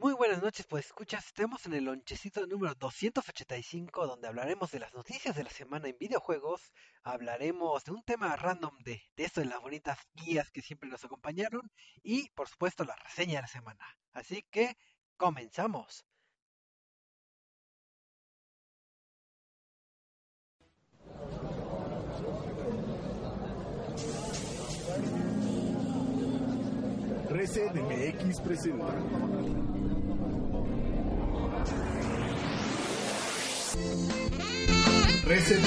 Muy buenas noches, pues escuchas, estamos en el lonchecito número 285 donde hablaremos de las noticias de la semana en videojuegos, hablaremos de un tema random de, de esto de las bonitas guías que siempre nos acompañaron y por supuesto la reseña de la semana. Así que comenzamos. Reset MX presenta. Reset.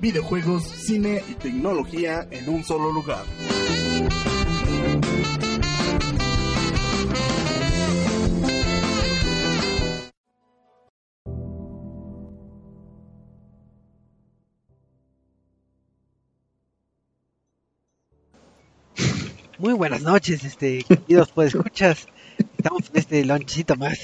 Videojuegos, cine y tecnología en un solo lugar. Muy buenas noches, este, queridos pues escuchas. Estamos en este lonchecito más,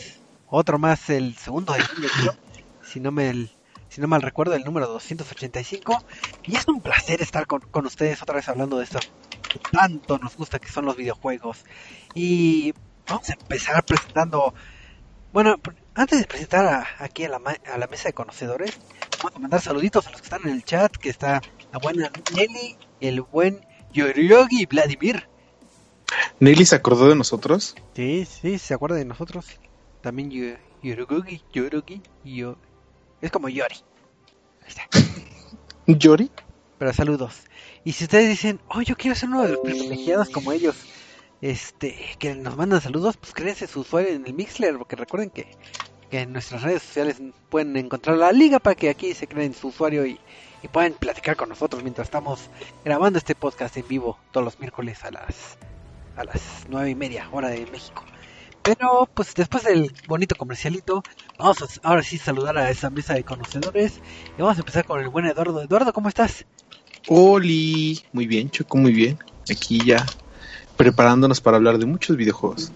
otro más, el segundo de julio, creo, si no me si no mal recuerdo, el número 285. Y es un placer estar con, con ustedes otra vez hablando de esto que tanto nos gusta que son los videojuegos. Y vamos a empezar presentando, bueno, antes de presentar a- aquí a la, a la mesa de conocedores, vamos a mandar saluditos a los que están en el chat, que está la buena Nelly, el buen Yoriogi Vladimir. ¿Nelly se acordó de nosotros? Sí, sí, se acuerda de nosotros. También Yo- Yorugi, Yorugi, yo. Es como Yori. Ahí está. ¿Yori? Pero saludos. Y si ustedes dicen, oh, yo quiero ser uno de los privilegiados como ellos, este, que nos mandan saludos, pues créense su usuario en el Mixler, porque recuerden que, que en nuestras redes sociales pueden encontrar la liga para que aquí se creen su usuario y, y puedan platicar con nosotros mientras estamos grabando este podcast en vivo todos los miércoles a las a las nueve y media hora de México. Pero pues después del bonito comercialito, vamos a ahora sí saludar a esa mesa de conocedores y vamos a empezar con el buen Eduardo. Eduardo, ¿cómo estás? Oli. Muy bien, Choco, muy bien. Aquí ya preparándonos para hablar de muchos videojuegos.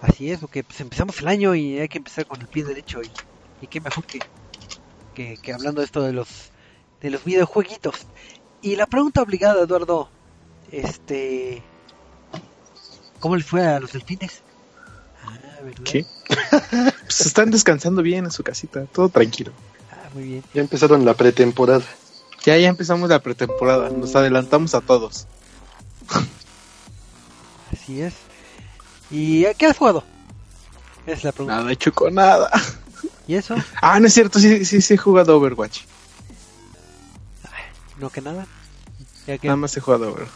Así es, porque pues empezamos el año y hay que empezar con el pie derecho y, y qué mejor que, que, que hablando de esto de los de los videojueguitos. Y la pregunta obligada, Eduardo, este ¿cómo les fue a los delfines? Ah, ¿verdad? ¿Qué? Pues están descansando bien en su casita, todo tranquilo. Ah, muy bien. Ya empezaron la pretemporada. Ya, ya empezamos la pretemporada, nos adelantamos a todos. Así es. ¿Y a qué has jugado? Es la pregunta. Nada, Choco, nada. ¿Y eso? Ah, no es cierto, sí, sí, sí he jugado Overwatch. No que nada. Ya que Nada más he jugado Overwatch.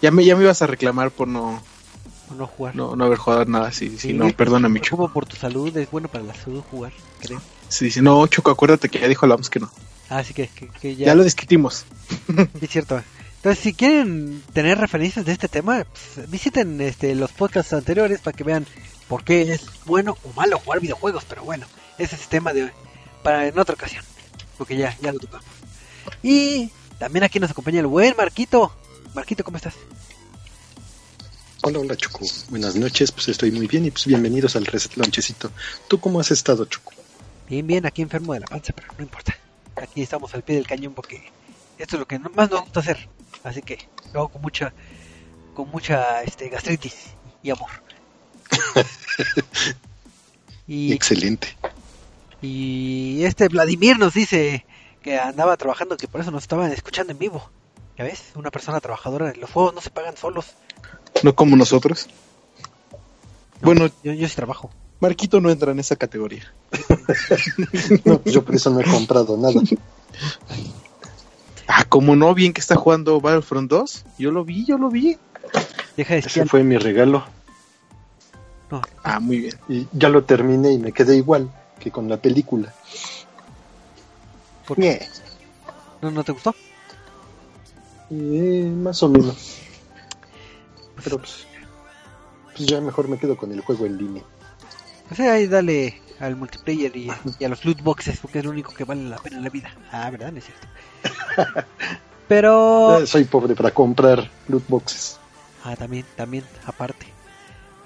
Ya me, ya me ibas a reclamar por no, por no jugar. no, no haber jugado nada, sí, sí, Sí, no, perdóname, me Choco. preocupo por tu salud, es bueno para la salud jugar, creo. Sí, sí, no, Choco, acuérdate que ya dijo Lams que no. Así que, que, que ya, Ya lo discutimos. es cierto. Entonces, si quieren tener referencias de este tema, pues, visiten este, los podcasts anteriores para que vean por qué es bueno o malo jugar videojuegos. Pero bueno, ese es tema de para en otra ocasión, porque ya, ya lo tocamos. Y también aquí nos acompaña el buen Marquito. Marquito, ¿cómo estás? Hola, hola, Choco. Buenas noches, pues estoy muy bien y pues bienvenidos al Reset Lonchecito. ¿Tú cómo has estado, Choco? Bien, bien, aquí enfermo de la panza, pero no importa. Aquí estamos al pie del cañón porque esto es lo que más nos gusta hacer. Así que lo hago con mucha, con mucha este, gastritis y amor. y, Excelente. y este Vladimir nos dice que andaba trabajando, que por eso nos estaban escuchando en vivo. ¿Ya ves? Una persona trabajadora. Los juegos no se pagan solos. No como nosotros. Bueno, Yo, yo sí trabajo. Marquito no entra en esa categoría. No, yo por eso no he comprado nada. Ah, como no, bien que está jugando Battlefront 2. Yo lo vi, yo lo vi. Deja de Ese fue mi regalo. No, Ah, muy bien. Y ya lo terminé y me quedé igual que con la película. ¿por qué? ¿No, ¿No te gustó? Eh, más o menos. Pero pues, pues ya mejor me quedo con el juego en línea. O sea, ahí dale al multiplayer y, y a los loot boxes, porque es lo único que vale la pena en la vida. Ah, ¿verdad? No es cierto. Pero... Eh, soy pobre para comprar loot boxes. Ah, también, también, aparte.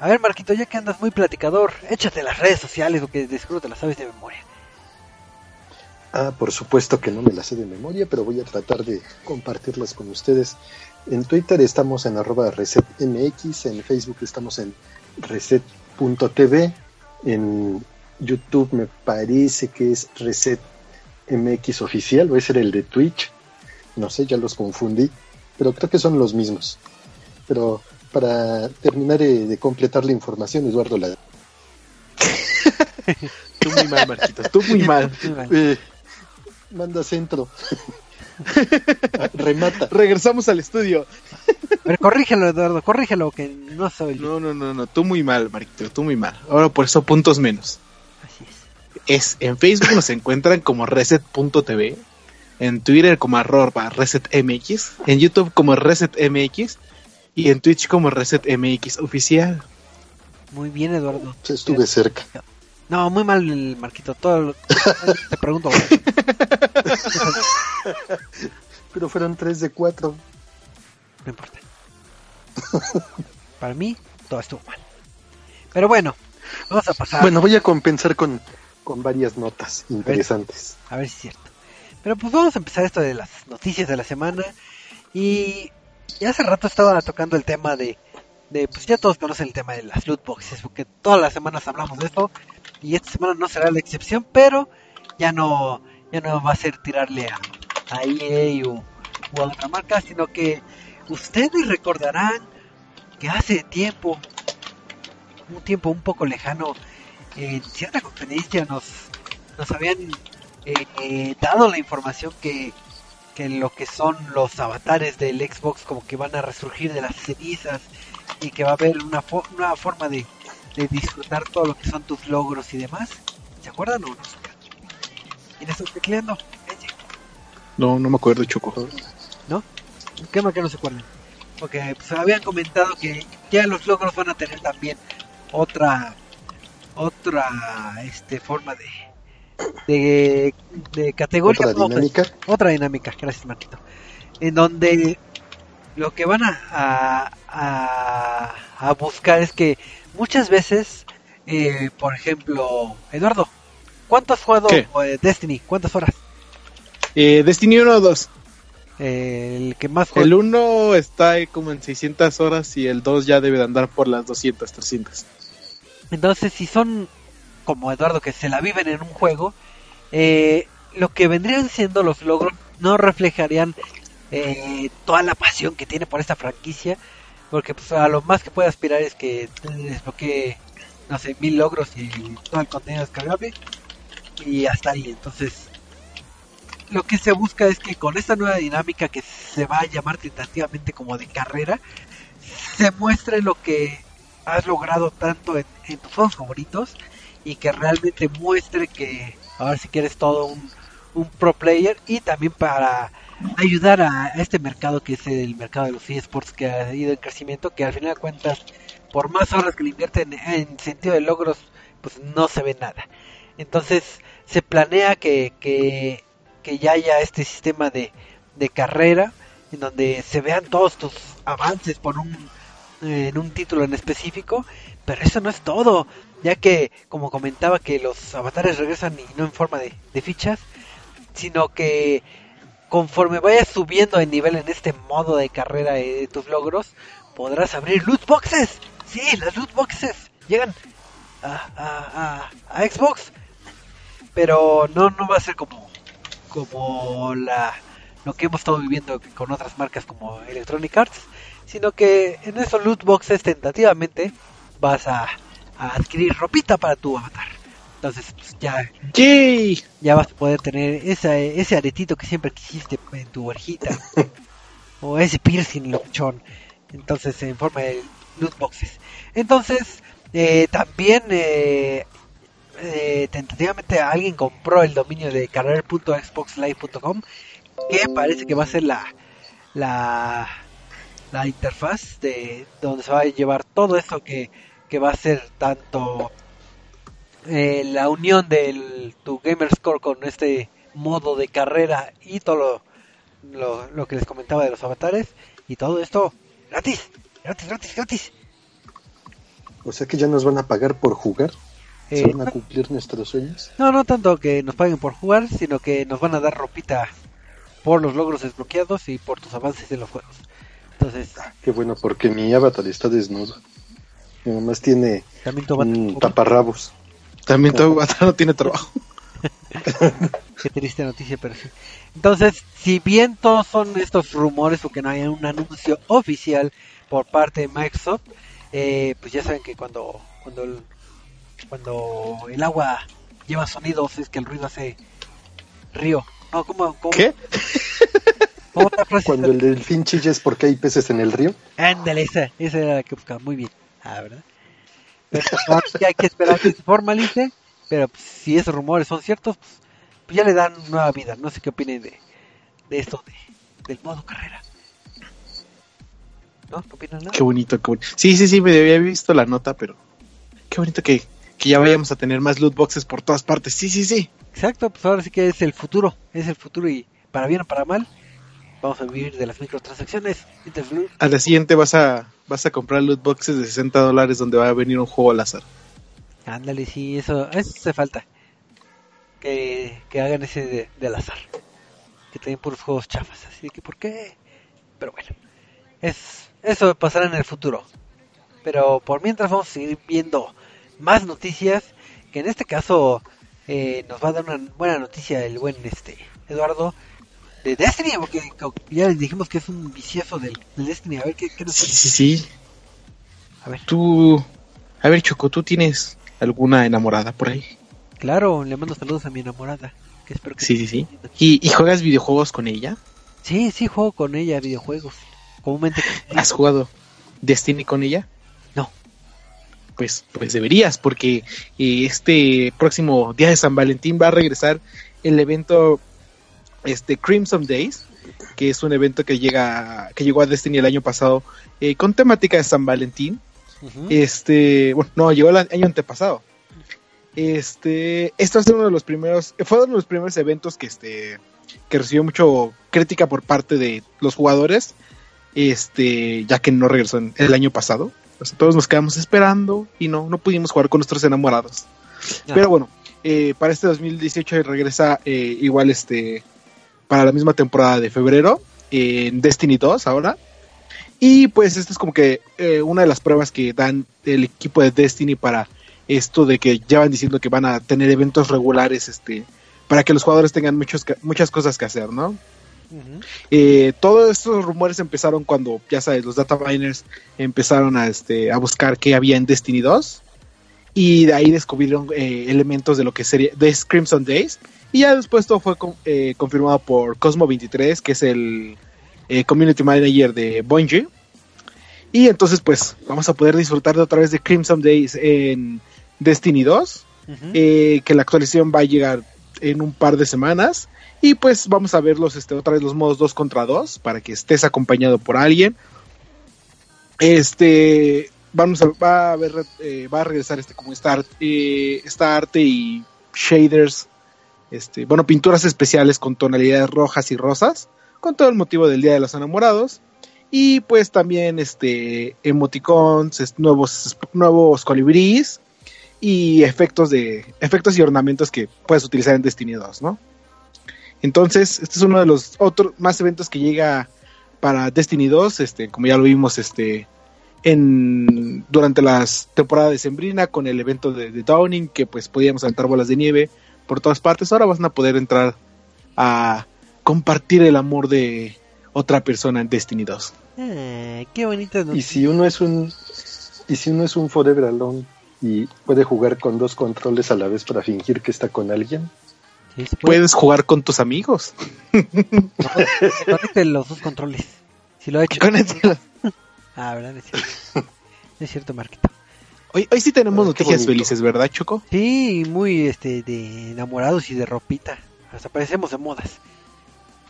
A ver, Marquito, ya que andas muy platicador, échate las redes sociales, porque de seguro te las sabes de memoria. Ah, por supuesto que no me las sé de memoria, pero voy a tratar de compartirlas con ustedes. En Twitter estamos en arroba resetmx, en Facebook estamos en reset.tv, en YouTube me parece que es resetmx oficial, o ese era el de Twitch, no sé, ya los confundí, pero creo que son los mismos. Pero para terminar eh, de completar la información, Eduardo la... Tú muy mal, Marquito, tú muy mal. Muy mal. eh, manda centro. Remata. Regresamos al estudio. Ver, corrígelo, Eduardo, corrígelo, que no soy yo. No, no, no, no, tú muy mal, Marquito, tú muy mal. Ahora por eso puntos menos. Así es. Es, en Facebook nos encuentran como reset.tv, en Twitter como arroba resetmx, en YouTube como resetmx y en Twitch como resetmx oficial. Muy bien, Eduardo. Estuve cerca. No, muy mal el Marquito. Todo lo- te pregunto. Pero fueron tres de cuatro. No importa. Para mí, todo estuvo mal. Pero bueno, vamos a pasar. Bueno, voy a compensar con, con varias notas interesantes. A ver si es cierto. Pero pues vamos a empezar esto de las noticias de la semana. Y, y hace rato estaba tocando el tema de, de, pues ya todos conocen el tema de las loot boxes, porque todas las semanas hablamos de esto. Y esta semana no será la excepción, pero ya no, ya no va a ser tirarle a, a EA o, a otra marca, sino que ustedes recordarán que hace tiempo, un tiempo un poco lejano, en cierta conferencia nos, nos habían eh, eh, dado la información que, que lo que son los avatares del Xbox como que van a resurgir de las cenizas y que va a haber una, una forma de, de disfrutar todo lo que son tus logros y demás. ¿Se acuerdan o no? ¿Y le estoy tecleando? No, no me acuerdo, Choco. ¿No? ¿Qué más que no se acuerdan? Porque pues, habían comentado que ya los logros van a tener también otra otra este forma de de, de categoría Otra dinámica. otra dinámica, gracias Marquito. En donde lo que van a, a- a buscar es que muchas veces, eh, por ejemplo, Eduardo, ¿cuánto has jugado eh, Destiny? ¿Cuántas horas? Eh, Destiny 1 o 2. Eh, el que más juega. El 1 está como en 600 horas y el 2 ya debe de andar por las 200, 300. Entonces, si son como Eduardo que se la viven en un juego, eh, lo que vendrían siendo los logros no reflejarían eh, toda la pasión que tiene por esta franquicia, porque pues, a lo más que puede aspirar es que desbloquee, no sé, mil logros y todo el contenido descargable y hasta ahí. Entonces, lo que se busca es que con esta nueva dinámica que se va a llamar tentativamente como de carrera, se muestre lo que has logrado tanto en, tus juegos favoritos y que realmente muestre que ahora si quieres todo un, un pro player y también para ayudar a, este mercado que es el mercado de los eSports que ha ido en crecimiento que al final de cuentas por más horas que le invierten en sentido de logros pues no se ve nada. Entonces se planea que, que, que ya haya este sistema de, de carrera en donde se vean todos tus avances por un en un título en específico, pero eso no es todo, ya que como comentaba que los avatares regresan y no en forma de fichas, sino que conforme vayas subiendo de nivel en este modo de carrera de tus logros, podrás abrir loot boxes. Sí, las loot boxes llegan a, a, a, a Xbox, pero no no va a ser como como la lo que hemos estado viviendo con otras marcas como Electronic Arts, sino que en esos loot boxes tentativamente vas a, a adquirir ropita para tu avatar. Entonces pues, ya ¡Yay! ya vas a poder tener esa, ese aretito que siempre quisiste en tu orejita. o ese piercing lochón. Entonces, en forma de loot boxes. Entonces, eh, también eh, eh, tentativamente alguien compró el dominio de carrer.xboxlive.com que parece que va a ser la, la, la interfaz de donde se va a llevar todo eso que, que va a ser tanto eh, la unión de tu gamer score con este modo de carrera y todo lo, lo, lo que les comentaba de los avatares y todo esto gratis, gratis, gratis, gratis. O sea que ya nos van a pagar por jugar. ¿Se Eh, van a cumplir nuestros sueños? No, no tanto que nos paguen por jugar, sino que nos van a dar ropita por los logros desbloqueados y por tus avances en los juegos. Entonces, Qué bueno, porque mi avatar está desnudo. Y nomás tiene un taparrabos. También tu avatar no tiene trabajo. Qué triste noticia, pero sí. Entonces, si bien todos son estos rumores porque no hay un anuncio oficial por parte de Microsoft, eh, pues ya saben que cuando cuando el, cuando el agua lleva sonidos es que el ruido hace río. No, ¿cómo, cómo, ¿Qué? cómo la frase? Cuando el delfín chilla es porque hay peces en el río. Ándale, esa, esa era la que buscaba. Muy bien. Ah, ¿verdad? Pero sí hay que esperar que se formalice. Pero pues, si esos rumores son ciertos, pues, pues ya le dan nueva vida. No sé qué opinen de, de esto, de, del modo carrera. ¿No? ¿No opinan? Qué bonito, qué bonito. Sí, sí, sí, me había visto la nota, pero qué bonito que, que ya vayamos a tener más loot boxes por todas partes. Sí, sí, sí. Exacto, pues ahora sí que es el futuro. Es el futuro y para bien o para mal, vamos a vivir de las microtransacciones. A la siguiente vas a vas a comprar loot boxes de 60 dólares donde va a venir un juego al azar. Ándale, sí, eso, eso hace falta. Que, que hagan ese de, del azar. Que tienen puros juegos chafas. Así que, ¿por qué? Pero bueno, es, eso pasará en el futuro. Pero por mientras vamos a seguir viendo más noticias. Que en este caso eh, nos va a dar una buena noticia el buen este Eduardo de Destiny. Porque ya les dijimos que es un vicioso del, del Destiny. A ver qué, qué nos Sí, sí, sí. A ver, Tú, a ver, Choco, ¿tú tienes alguna enamorada por ahí? claro, le mando saludos a mi enamorada. Que espero que Sí, sí, sí. ¿Y, y juegas videojuegos con ella? Sí, sí juego con ella videojuegos. Comúnmente. ¿Has jugado Destiny con ella? No. Pues, pues deberías, porque eh, este próximo día de San Valentín va a regresar el evento este Crimson Days, que es un evento que llega que llegó a Destiny el año pasado eh, con temática de San Valentín. Este, bueno, no, llegó el año antepasado. Este, esto es uno de los primeros, fue uno de los primeros eventos que este que recibió mucho crítica por parte de los jugadores, este, ya que no regresó en- el año pasado. O sea, todos nos quedamos esperando y no, no pudimos jugar con nuestros enamorados. Pero bueno, eh, para este 2018 regresa eh, igual este para la misma temporada de febrero en Destiny 2 ahora. Y pues esta es como que eh, una de las pruebas que dan el equipo de Destiny para esto de que ya van diciendo que van a tener eventos regulares este para que los jugadores tengan muchos, muchas cosas que hacer, ¿no? Eh, todos estos rumores empezaron cuando, ya sabes, los data miners empezaron a, este, a buscar qué había en Destiny 2 y de ahí descubrieron eh, elementos de lo que sería de Crimson Days y ya después todo fue eh, confirmado por Cosmo23 que es el eh, community manager de Bungie. Y entonces pues vamos a poder disfrutar de otra vez de Crimson Days en Destiny 2 Ujú. eh, que la actualización va a llegar en un par de semanas. Y pues vamos a ver los este otra vez los modos 2 contra 2 para que estés acompañado por alguien. Este vamos a va a ver eh, va a regresar este como esta, art- eh, esta arte y shaders este bueno pinturas especiales con tonalidades rojas y rosas con todo el motivo del día de los enamorados y pues también este emoticons nuevos nuevos colibríes y efectos de efectos y ornamentos que puedes utilizar en Destiny 2, ¿no? Entonces, este es uno de los otros más eventos que llega para Destiny 2, este, como ya lo vimos, este, en durante las temporadas de Sembrina con el evento de, Downing, que pues podíamos aventar bolas de nieve por todas partes. Ahora van a poder entrar a compartir el amor de otra persona en Destiny 2. Ah, qué bonita Y noticia. si uno es un y si uno es un Forever Alone y puede jugar con dos controles a la vez para fingir que está con alguien, Sí, se puede. Puedes jugar con tus amigos. Se conecten los dos controles. Si lo ha hecho. El- Ah, ¿verdad? Es cierto. Es cierto, Marquito. Hoy, hoy sí tenemos Ah, noticias felices, ¿verdad, Choco? Sí, muy este de enamorados y de ropita. Hasta parecemos de modas.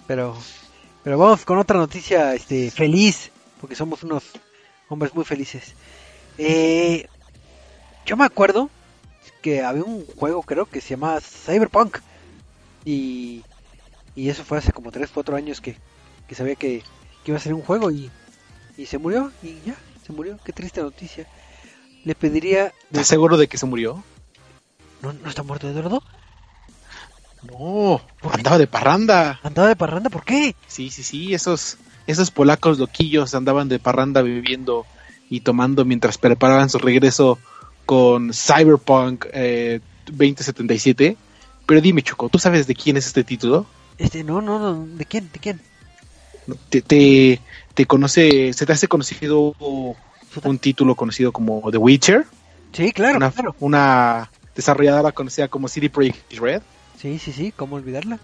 Pero Pero vamos con otra noticia este, feliz, porque somos unos hombres muy felices. Eh, yo me acuerdo que había un juego, creo, que se llamaba Cyberpunk. Y, y eso fue hace como 3, 4 años que, que sabía que, que iba a ser un juego y, y se murió. Y ya, se murió. Qué triste noticia. Le pediría... ¿Estás seguro de que se murió? ¿No, no está muerto Eduardo? No, andaba de parranda. ¿Andaba de parranda? ¿Por qué? Sí, sí, sí, esos, esos polacos loquillos andaban de parranda viviendo y tomando mientras preparaban su regreso con Cyberpunk eh, 2077. Pero dime, Choco, ¿tú sabes de quién es este título? Este, no, no, no, ¿de quién? ¿De quién? ¿Te, te, te conoce, se te hace conocido un título conocido como The Witcher? Sí, claro, una, claro. una desarrolladora conocida como CD Projekt Red. Sí, sí, sí, ¿cómo olvidarla?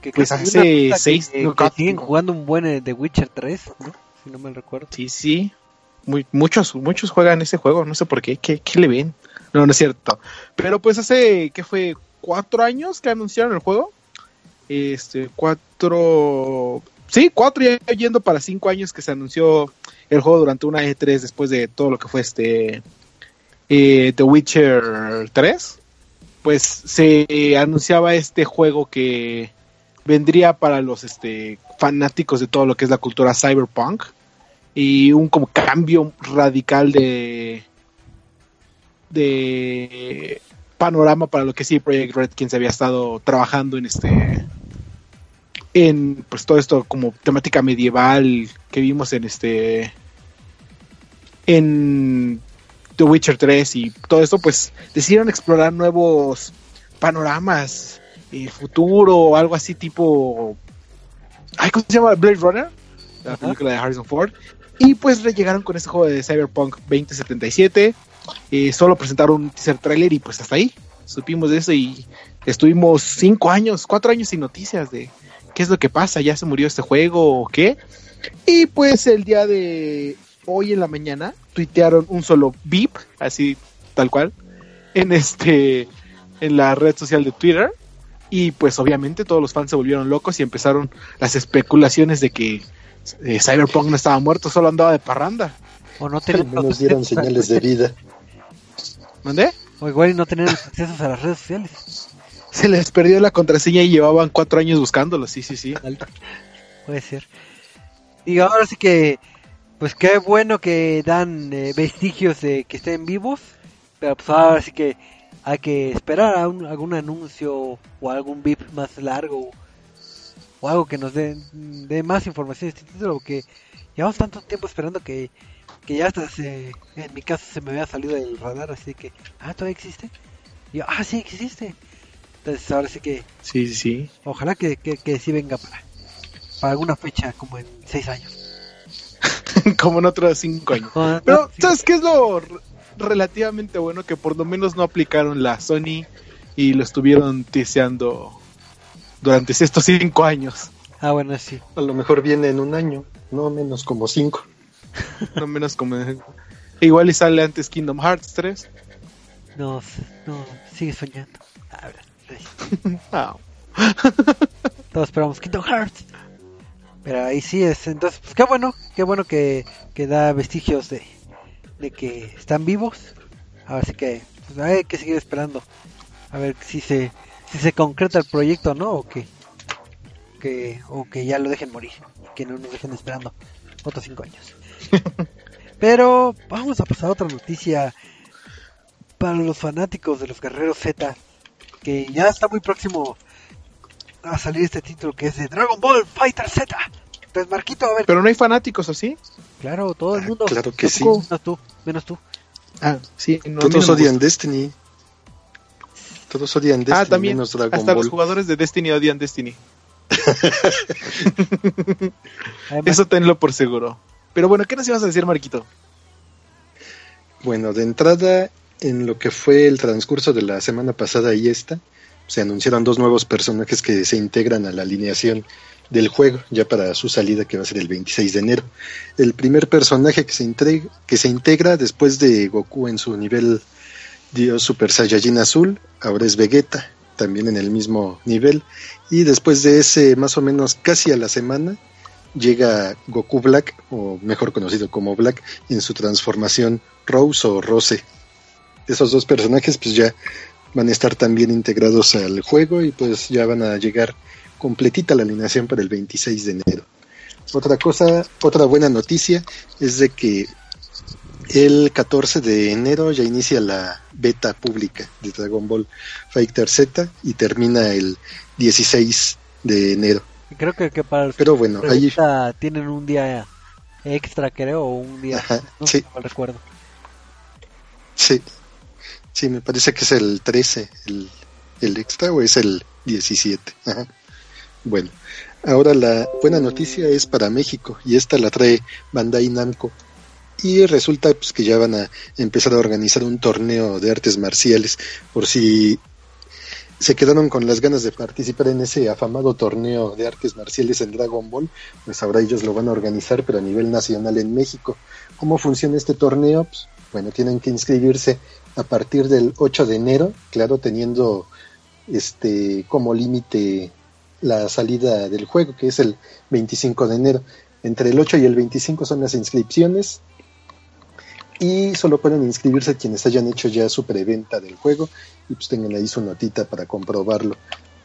Que Pues hace seis- que, no, que siguen jugando un buen eh, The Witcher 3, ¿no? Si no me recuerdo. Sí, sí. Muy, muchos, muchos juegan ese juego, no sé por qué, ¿qué, qué le ven? No, no es cierto. Pero pues hace, ¿qué fue? ¿Cuatro años que anunciaron el juego? Este, cuatro... Sí, cuatro ya yendo para cinco años que se anunció el juego durante una E3 después de todo lo que fue este... eh, The Witcher 3. Pues se anunciaba este juego que vendría para los este, fanáticos de todo lo que es la cultura cyberpunk y un como cambio radical de de panorama para lo que sí Project Red quien se había estado trabajando en este en pues todo esto como temática medieval que vimos en este en The Witcher 3 y todo esto pues decidieron explorar nuevos panoramas el futuro o algo así tipo ay ¿cómo se llama? Blade Runner la película de Harrison Ford. Y pues le llegaron con este juego de Cyberpunk 2077 eh, solo presentaron un teaser trailer y pues hasta ahí. Supimos de eso y estuvimos cinco años, cuatro años sin noticias de qué es lo que pasa, ya se murió este juego o qué. Y pues el día de hoy en la mañana tuitearon un solo beep, así tal cual, en este en la red social de Twitter. Y pues obviamente todos los fans se volvieron locos y empezaron las especulaciones de que eh, Cyberpunk no estaba muerto, solo andaba de parranda. O no menos los dieron señales de vida. ¿Mandé? O igual y no tenían los accesos a las redes sociales. Se les perdió la contraseña y llevaban cuatro años buscándolo, sí, sí, sí. Puede ser. Y ahora sí que, pues qué bueno que dan eh, vestigios de que estén vivos. Pero pues ahora sí que hay que esperar a algún anuncio o algún VIP más largo. O algo que nos dé más información de este título. Porque llevamos tanto tiempo esperando que, que ya hasta se, en mi caso se me había salido del radar. Así que, ah, todavía existe. Yo, ah, sí existe. Entonces ahora sí que Sí, sí, sí. Ojalá que, que, que sí venga para, para alguna fecha, como en seis años. Como en otros cinco años. Ah, Pero. ¿sabes qué es lo relativamente bueno? Que por lo menos no aplicaron la Sony y lo estuvieron tiseando durante estos cinco años. Ah, bueno, sí. A lo mejor viene en un año, no menos como cinco. No menos como... Igual y sale antes Kingdom Hearts 3. No, no, sigue soñando. Ah, verdad, Ah, Todos esperamos Kingdom Hearts. Pero ahí sí es. Entonces, pues qué bueno, qué bueno que, que da vestigios de, de que están vivos. Ahora sí que pues, hay que seguir esperando. A ver si se, si se concreta el proyecto, ¿no? O que, que, o que ya lo dejen morir. Que no nos dejen esperando otros cinco años. Pero vamos a pasar a otra noticia para los fanáticos de los guerreros Z. Que ya está muy próximo a salir este título que es de Dragon Ball Fighter Z. Entonces, Marquito, a ver, Pero no hay fanáticos, ¿o sí? claro, todo el Ah, mundo. claro que sí. Menos tú, menos tú. Ah, sí. no, Todos no odian. Destiny. Todos odian Destiny, Ah, también. menos Dragon Hasta los jugadores de Destiny odian Destiny. Además, Eso tenlo por seguro. Pero bueno, ¿qué nos ibas a decir, Marquito? Bueno, de entrada, en lo que fue el transcurso de la semana pasada y esta, se anunciaron dos nuevos personajes que se integran a la alineación del juego, ya para su salida que va a ser el 26 de enero. El primer personaje que se, integra, que se integra después de Goku en su nivel Dios Super Saiyajin Azul, ahora es Vegeta, también en el mismo nivel. Y después de ese, más o menos casi a la semana, llega Goku Black, o mejor conocido como Black, en su transformación Rose o Rose. Esos dos personajes pues ya van a estar también integrados al juego y pues ya van a llegar completita la alineación para el 26 de enero. Otra cosa, otra buena noticia es de que el 14 de enero ya inicia la beta pública de Dragon Ball Fighter Z y termina el 16 de enero. Creo que, que para el Pero bueno, ahí tienen un día extra, creo, o un día, Ajá, no sí. sé, no recuerdo. sí, sí, me parece que es el 13 el, el extra o es el 17. Ajá. Bueno, ahora la buena noticia es para México y esta la trae Bandai Namco. Y resulta pues, que ya van a empezar a organizar un torneo de artes marciales por si se quedaron con las ganas de participar en ese afamado torneo de artes marciales en Dragon Ball, pues ahora ellos lo van a organizar, pero a nivel nacional en México. ¿Cómo funciona este torneo? Pues, bueno, tienen que inscribirse a partir del 8 de enero, claro, teniendo este como límite la salida del juego, que es el 25 de enero. Entre el 8 y el 25 son las inscripciones y solo pueden inscribirse quienes hayan hecho ya su preventa del juego y pues tengan ahí su notita para comprobarlo.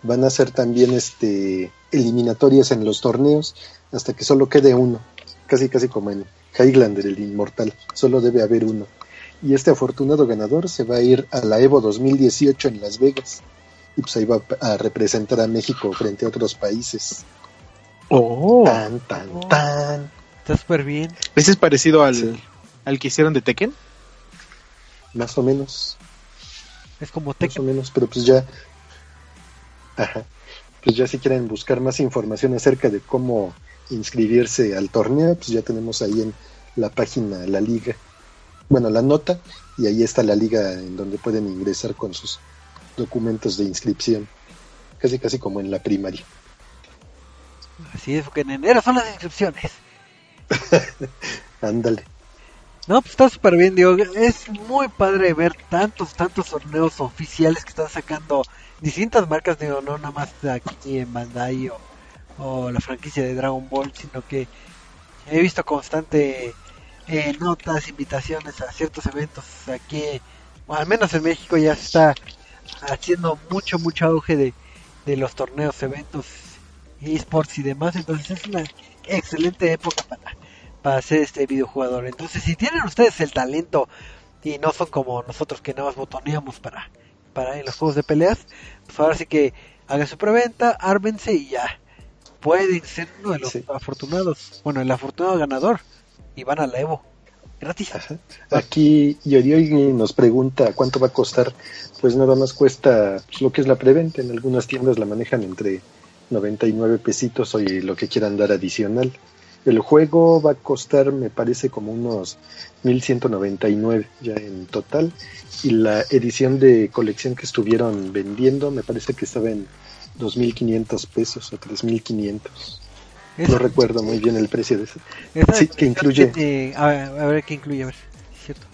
Van a ser también este eliminatorias en los torneos hasta que solo quede uno, casi casi como en Highlander el inmortal, solo debe haber uno. Y este afortunado ganador se va a ir a la Evo 2018 en Las Vegas y pues ahí va a representar a México frente a otros países. Oh, Tan tan tan. Está súper bien. ese es parecido al, Sí. al que hicieron de Tekken. Más o menos. Es como más Tekken. o menos, pero pues ya, ajá, pues ya si quieren buscar más información acerca de cómo inscribirse al torneo, pues ya tenemos ahí en la página la liga, bueno, la nota, y ahí está la liga en donde pueden ingresar con sus documentos de inscripción, casi casi como en la primaria. Así es, porque en enero son las inscripciones. Ándale. No, pues está súper bien, digo, es muy padre ver tantos, tantos torneos oficiales que están sacando distintas marcas, digo, no nada más aquí en Bandai o, o la franquicia de Dragon Ball, sino que he visto constante eh, notas, invitaciones a ciertos eventos aquí, o al menos en México ya se está haciendo mucho, mucho auge de, de los torneos, eventos, esports y demás, entonces es una excelente época para para ser este videojugador. Entonces, si tienen ustedes el talento y no son como nosotros que nada más botoneamos para, para en los juegos de peleas, pues ahora sí que hagan su preventa, ármense y ya. Pueden ser uno de los Sí. afortunados, bueno, el afortunado ganador y van a la Evo. Gratis. Ajá. Aquí Yorioi nos pregunta cuánto va a costar. Pues nada más cuesta pues, lo que es la preventa. En algunas tiendas la manejan entre 99 pesitos o lo que quieran dar adicional. El juego va a costar, me parece, como unos 1199 ya en total. Y la edición de colección que estuvieron vendiendo, me parece que estaba en 2500 pesos o 3500. No recuerdo muy bien el precio de ese. esa sí, que incluye- tiene- a, ver, a ver qué incluye, a ver. ¿Cierto?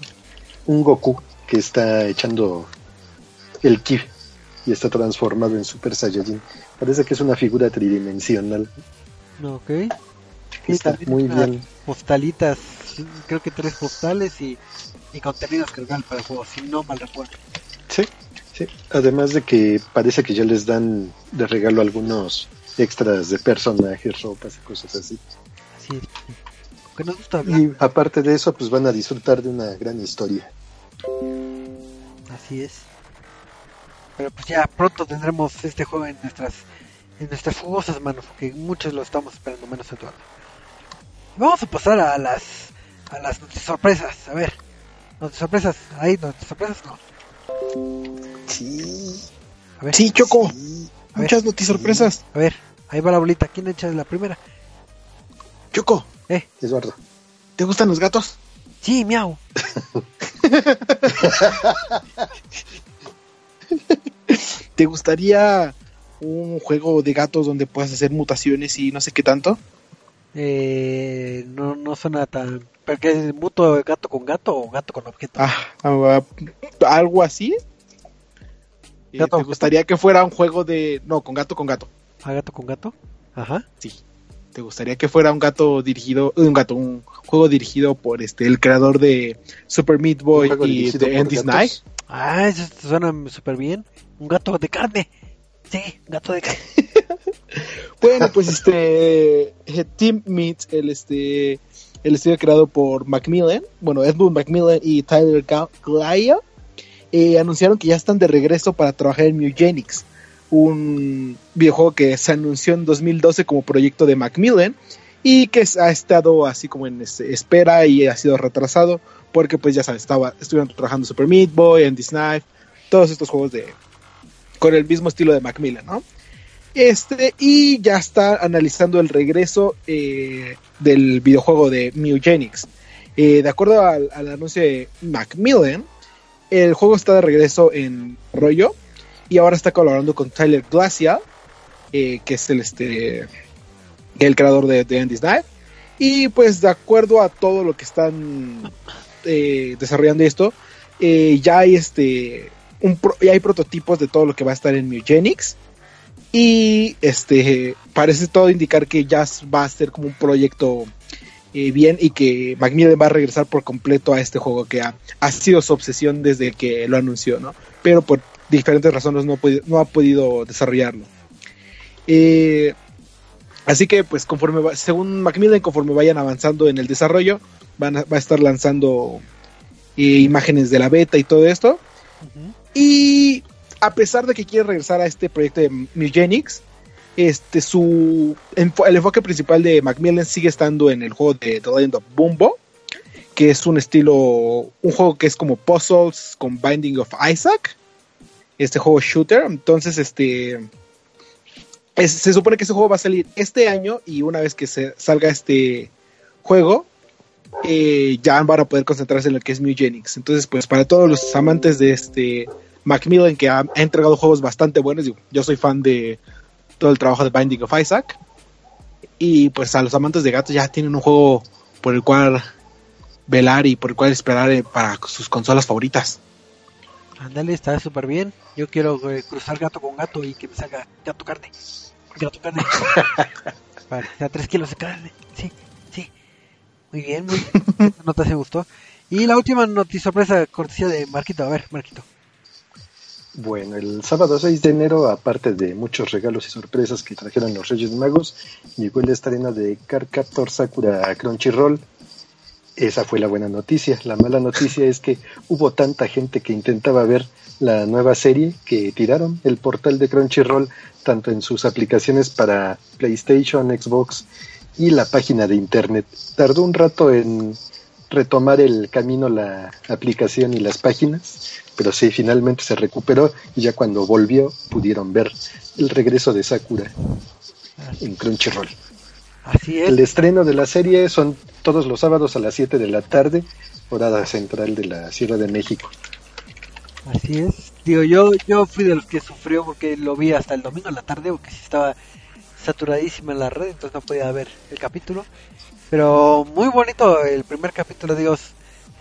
un Goku que está echando el ki y está transformado en Super Saiyajin. Parece que es una figura tridimensional. Ok. Sí, Está muy bien. Postalitas, creo que tres postales y, y contenidos que regalan para el juego, si no mal recuerdo. Sí, sí. Además de que parece que ya les dan de regalo algunos extras de personajes, ropas y cosas así. Así es. Que nos gusta hablar. Y aparte de eso, pues van a disfrutar de una gran historia. Así es. Pero pues ya pronto tendremos este juego en nuestras en nuestras jugosas manos, porque muchos lo estamos esperando, menos Eduardo. Vamos a pasar a las a las noticias sorpresas. A ver, noticias sorpresas. Ahí, noticias sorpresas no. Sí, A ver, Sí, Choco. sí. A. Muchas noticias sorpresas. a ver, ahí va la bolita. ¿Quién echa la primera? Choco, Eh, Eduardo. ¿te gustan los gatos? sí, miau. ¿Te gustaría un juego de gatos donde puedas hacer mutaciones y no sé qué tanto? Eh, no, no suena tan. ¿Pero qué es mutuo gato con gato o gato con objeto? Ah, ah, algo así. Eh, ¿Gato ¿Te gustaría que fuera un juego de... No, con gato con gato. ¿A gato con gato? Ajá. ¿Te gustaría que fuera un gato dirigido, un gato, un juego dirigido por este el creador de Super Meat Boy Un y de gatos. Night? Ah, eso suena súper bien. Un gato de carne. Sí, gato de carne. Bueno, pues este eh, Team Meat, el este el estudio creado por Macmillan, bueno, Edmund Macmillan y Tyler Ga- Glaya, eh, anunciaron que ya están de regreso para trabajar en Mugenics, un videojuego que se anunció en 2012 como proyecto de Macmillan y que ha estado así como en espera y ha sido retrasado porque pues ya sabes, estaba, estuvieron trabajando Super Meat Boy, Andy's Knife, todos estos juegos de con el mismo estilo de Macmillan, ¿no? Este, y ya está analizando el regreso eh, del videojuego de Mugenics. Eh, de acuerdo al, al anuncio de Macmillan, el juego está de regreso en rollo y ahora está colaborando con Tyler Glacial, eh, que es el, este, el creador de, de Andy's Knife. Y pues de acuerdo a todo lo que están eh, desarrollando esto, eh, ya hay este un ya hay prototipos de todo lo que va a estar en Mugenics. Y este parece todo indicar que ya va a ser como un proyecto eh, bien y que Macmillan va a regresar por completo a este juego que ha, ha sido su obsesión desde que lo anunció, ¿no? Pero por diferentes razones no, ha podido- no ha podido desarrollarlo. Eh, así que, pues, conforme va- según Macmillan, conforme vayan avanzando en el desarrollo, van a, va a estar lanzando eh, imágenes de la beta y todo esto. Y a pesar de que quiere regresar a este proyecto de Mugenics, este, su, el enfoque principal de Macmillan sigue estando en el juego de The Legend of Bumbo, que es un estilo, un juego que es como puzzles con Binding of Isaac, este juego shooter. Entonces, este, es- se supone que ese juego va a salir este año y una vez que se salga este juego, eh, ya van a poder concentrarse en lo que es Mugenics. Entonces, pues para todos los amantes de este Macmillan, que ha, entregado juegos bastante buenos, yo soy fan de todo el trabajo de Binding of Isaac. Y pues a los amantes de gatos ya tienen un juego por el cual velar y por el cual esperar eh, para sus consolas favoritas. Ándale, está súper bien. Yo quiero eh, cruzar gato con gato y que me salga gato carne. Gato carne. Que sea 3 kilos de carne. Sí, sí. Muy bien, muy bien. Nota se gustó. Y la última noticia sorpresa, cortesía de Marquito. A ver, Marquito. Bueno, el sábado 6 de enero, aparte de muchos regalos y sorpresas que trajeron los Reyes Magos, llegó el estreno de Card Captor Sakura a Crunchyroll. Esa fue la buena noticia. La mala noticia es que hubo tanta gente que intentaba ver la nueva serie que tiraron el portal de Crunchyroll tanto en sus aplicaciones para PlayStation, Xbox y la página de internet. Tardó un rato en retomar el camino la aplicación y las páginas, pero sí, finalmente se recuperó y ya cuando volvió pudieron ver el regreso de Sakura en Crunchyroll. Así es. El estreno de la serie son todos los sábados a las 7 de la tarde, hora central de la Ciudad de México. Así es. Digo, yo, yo fui de los que sufrió porque lo vi hasta el domingo en la tarde porque sí estaba saturadísima en la red, entonces no podía ver el capítulo. Pero muy bonito el primer capítulo, digo,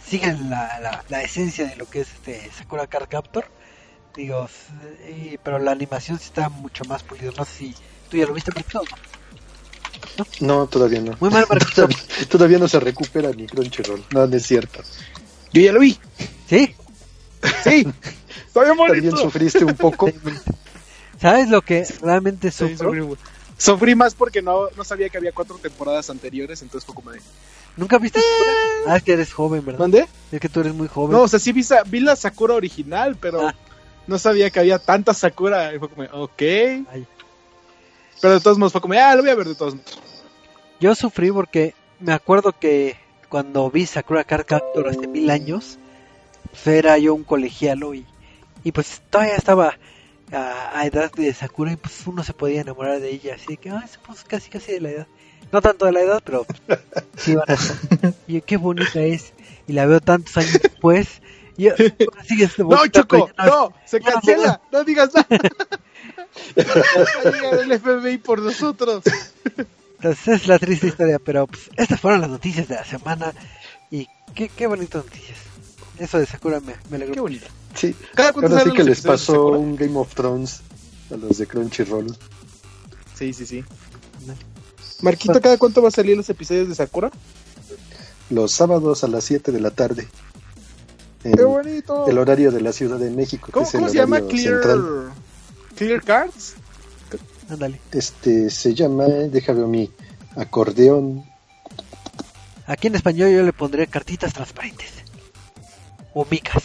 siguen la, la, la esencia de lo que es este Sakura Card Captor. Digo, y- pero la animación sí está mucho más pulida. No sé si tú ya lo viste, Marquito. No, todavía no. Muy mal, Marquito. todavía no se recupera ni Crunchyroll. No, no es cierto. Yo ya lo vi. ¿Sí? Sí. También sufriste un poco. ¿Sabes lo que realmente Sí, sufro? Sufrí, más porque no, no sabía que había cuatro temporadas anteriores, entonces fue como de... ¿Nunca viste Sakura? Ah, es que eres joven, ¿verdad? ¿Dónde? Es que tú eres muy joven. No, o sea, sí vi, vi la Sakura original, pero Ah. no sabía que había tanta Sakura. Y fue como, ok. Ay. Pero de todos modos fue como, ah, lo voy a ver de todos modos. Yo sufrí porque me acuerdo que cuando vi Sakura Card Captor hace mil años, pues era yo un colegialo y, y pues todavía estaba a, a edad de Sakura y pues uno se podía enamorar de ella, así que ay, pues casi casi de la edad. No tanto de la edad, pero sí van a Y yo, qué bonita es. Y la veo tantos años después. Y yo, este No, Choco, no, se no cancela, no digas nada. Va el FBI por nosotros. Entonces es la triste historia, pero pues, estas fueron las noticias de la semana y qué, qué bonitas noticias. Eso de Sakura me, me alegró. Qué bonito. Sí, Cada cuánto ahora sí que les pasó un Game of Thrones a los de Crunchyroll. Sí, sí, sí. Marquito, ¿cada cuánto va a salir los episodios de Sakura? Los sábados a las 7 de la tarde. En ¡Qué bonito! el horario de la Ciudad de México, que ¿Cómo, es el cómo se llama? Clear... central. Clear Cards. Ándale. Este se llama, déjame ver mi acordeón. Aquí en español yo le pondré cartitas transparentes. O micas.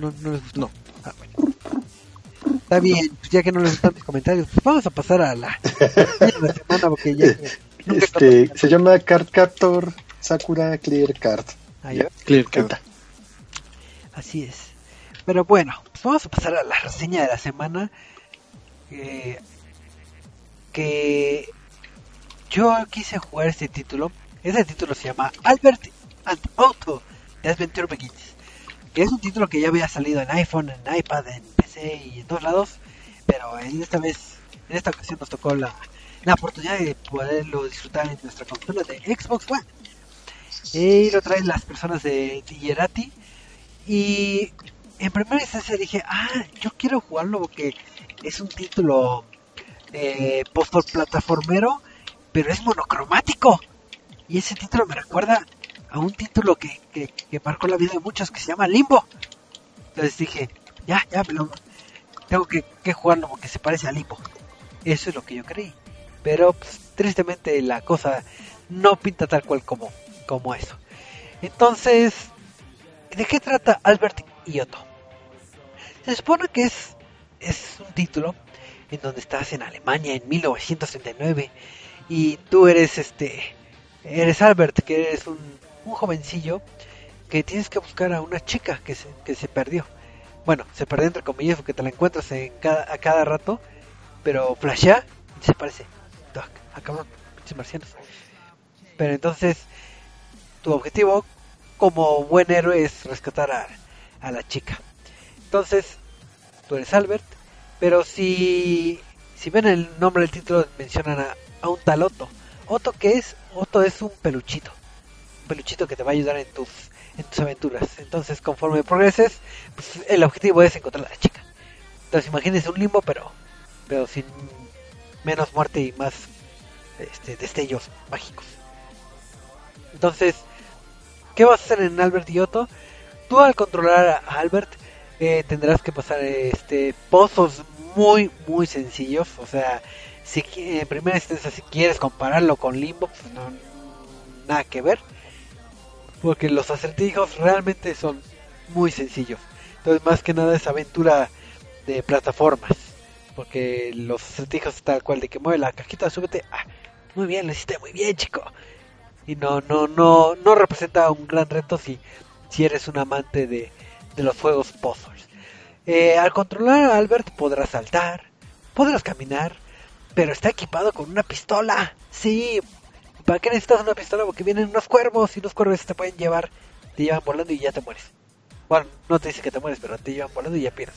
¿No, no les gustó? No. Ah, bueno. Está bien, pues ya que no les gustan mis comentarios, pues vamos a pasar a la, a la semana porque ya Este se llama Card Captor Sakura Clear Card. Ah, ya. Clear Ahí Card. está. Así es. Pero bueno, pues vamos a pasar a la reseña de la semana. eh, que yo quise jugar este título. Ese título se llama Albert and Otto The Adventure Begins. Que es un título que ya había salido en iPhone, en iPad, en PC y en todos lados. Pero en esta vez, en esta ocasión nos tocó la, oportunidad de poderlo disfrutar en nuestra consola de Xbox One. Y lo traen las personas de Digerati. Y en primera instancia dije, ah, yo quiero jugarlo porque es un título eh, post-plataformero, pero es monocromático. Y ese título me recuerda a un título que, que, que marcó la vida de muchos que se llama Limbo. Entonces dije, ya, ya, me lo- tengo que, que jugarlo porque se parece a Limbo. Eso es lo que yo creí. Pero pues, tristemente la cosa no pinta tal cual como, como eso. Entonces, ¿de qué trata Albert y Otto? Se supone que es, es un título en donde estás en Alemania en 1939 y tú eres este eres Albert que eres un, un jovencillo que tienes que buscar a una chica que se, que se perdió bueno se perdió entre comillas porque te la encuentras en cada, a cada rato pero flashea y se parece acabó pinches marcianos pero entonces tu objetivo como buen héroe es rescatar a, a la chica entonces tú eres Albert pero si, si ven el nombre del título, mencionan a, a un tal Otto. ¿Otto qué es? Otto es un peluchito. Peluchito que te va a ayudar en tus, en tus aventuras. Entonces, conforme progreses, pues, el objetivo es encontrar a la chica. Entonces, imagínense un limbo, pero, pero sin menos muerte y más este, destellos mágicos. Entonces, ¿qué vas a hacer en Albert y Otto? Tú al controlar a Albert eh, tendrás que pasar este pozos muy muy sencillos o sea si en primera instancia si quieres compararlo con Limbo pues no nada que ver porque los acertijos realmente son muy sencillos entonces más que nada es aventura de plataformas porque los acertijos tal cual de que mueve la cajita súbete ah, muy bien lo hiciste muy bien chico y no no no no representa un gran reto si si eres un amante de de los juegos puzzles. Eh, al controlar a Albert podrás saltar, podrás caminar, pero está equipado con una pistola. Sí, ¿para qué necesitas una pistola? Porque vienen unos cuervos y los cuervos te pueden llevar, te llevan volando y ya te mueres. Bueno, no te dice que te mueres, pero te llevan volando y ya pierdes.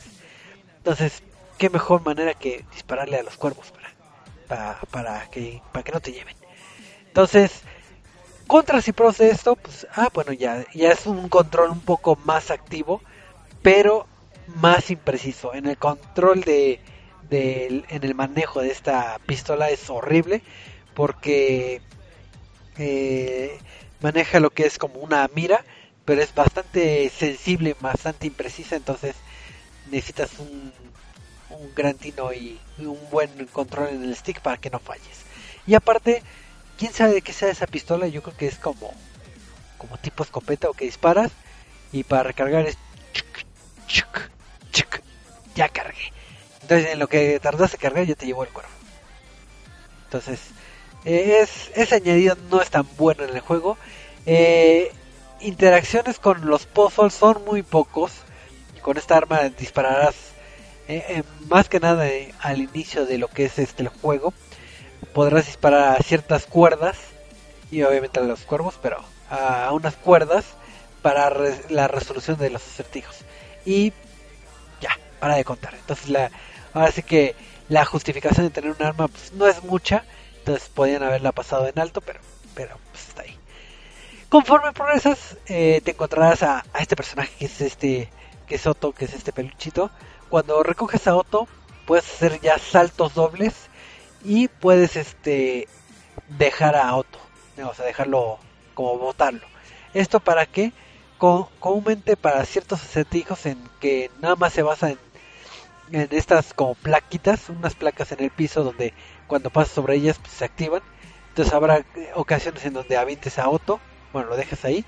Entonces, qué mejor manera que dispararle a los cuervos para, para, que, para que no te lleven. Entonces, contras y pros de esto, pues, ah, bueno, ya, ya es un control un poco más activo, pero más impreciso. En el control de, de- en el manejo de esta pistola es horrible, porque eh, maneja lo que es como una mira, pero es bastante sensible, bastante imprecisa, entonces necesitas un, gran tino y un buen control en el stick para que no falles. Y aparte, quién sabe de qué sea esa pistola, yo creo que es como como tipo escopeta o que disparas y para recargar es chuc, chuc, ya cargué. Entonces en lo que tardaste en cargar ya te llevó el cuervo. Entonces es ese añadido no es tan bueno en el juego. Eh, interacciones con los puzzles son muy pocos. Con esta arma dispararás eh, eh, más que nada al inicio de lo que es este el juego. Podrás disparar a ciertas cuerdas y obviamente a los cuervos, pero a unas cuerdas para la resolución de los acertijos. Y ya, para de contar. Entonces la ahora sí que la justificación de tener un arma pues, no es mucha, entonces podían haberla pasado en alto, pero pero pues está ahí. Conforme progresas, eh, te encontrarás a, este personaje que es este, que es Otto, que es este peluchito. Cuando recoges a Otto, puedes hacer ya saltos dobles y puedes este dejar a Otto, o sea, dejarlo como botarlo. Esto para que co- comúnmente para ciertos acertijos en que nada más se basa en, en estas como plaquitas, unas placas en el piso donde cuando pasas sobre ellas pues, se activan. Entonces habrá eh, ocasiones en donde avientes a Otto, bueno, lo dejas ahí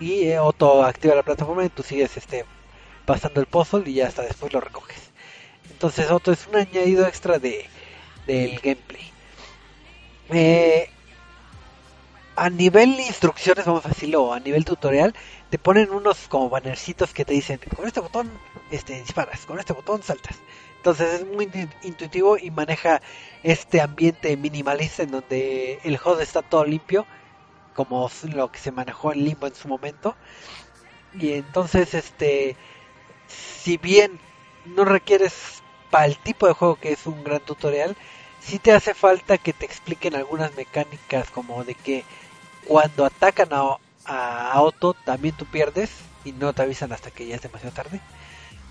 y eh, Otto activa la plataforma y tú sigues este pasando el puzzle y ya hasta después lo recoges. Entonces Otto es un añadido extra de del gameplay. Eh, a nivel instrucciones, vamos a decirlo, a nivel tutorial, te ponen unos como bannercitos que te dicen, con este botón este, disparas, con este botón saltas. Entonces es muy in- intuitivo y maneja este ambiente minimalista en donde el HUD está todo limpio, como lo que se manejó en Limbo en su momento. Y entonces, este, si bien no requieres para el tipo de juego que es un gran tutorial, sí te hace falta que te expliquen algunas mecánicas como de que cuando atacan a, a Otto también tú pierdes y no te avisan hasta que ya es demasiado tarde.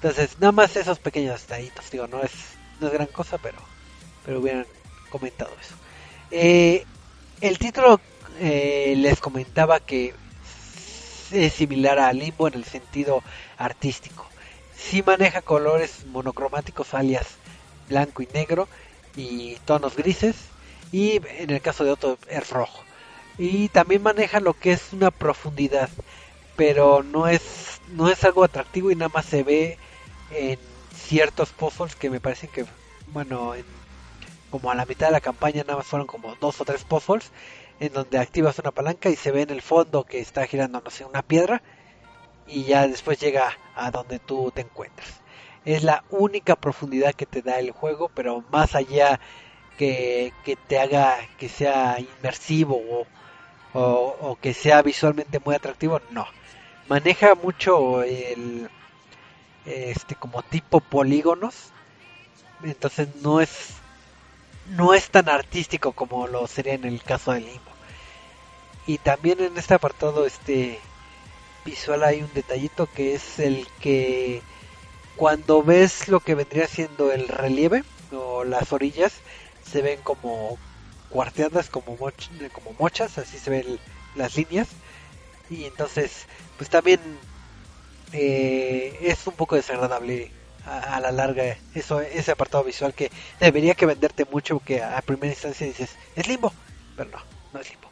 Entonces, nada más esos pequeños detallitos, digo, no es, no es gran cosa, pero, pero hubieran comentado eso. Eh, el título eh, les comentaba que es similar a Limbo en el sentido artístico. Sí maneja colores monocromáticos alias blanco y negro y tonos grises y en el caso de otro es rojo. Y también maneja lo que es una profundidad, pero no es no es algo atractivo y nada más se ve en ciertos puzzles que me parecen que bueno, en- como a la mitad de la campaña nada más fueron como dos o tres puzzles en donde activas una palanca y se ve en el fondo que está girando no sé una piedra y ya después llega a donde tú te encuentras. Es la única profundidad que te da el juego, pero más allá que, que te haga que sea inmersivo o, o, o que sea visualmente muy atractivo, no. Maneja mucho el este como tipo polígonos, entonces no es no es tan artístico como lo sería en el caso del Limbo. Y también en este apartado este visual hay un detallito que es el que cuando ves lo que vendría siendo el relieve o las orillas se ven como cuarteadas como moch- como mochas así se ven las líneas y entonces pues también eh, es un poco desagradable a, la larga eso ese apartado visual que debería que venderte mucho que a primera instancia dices es limbo pero no no es limbo.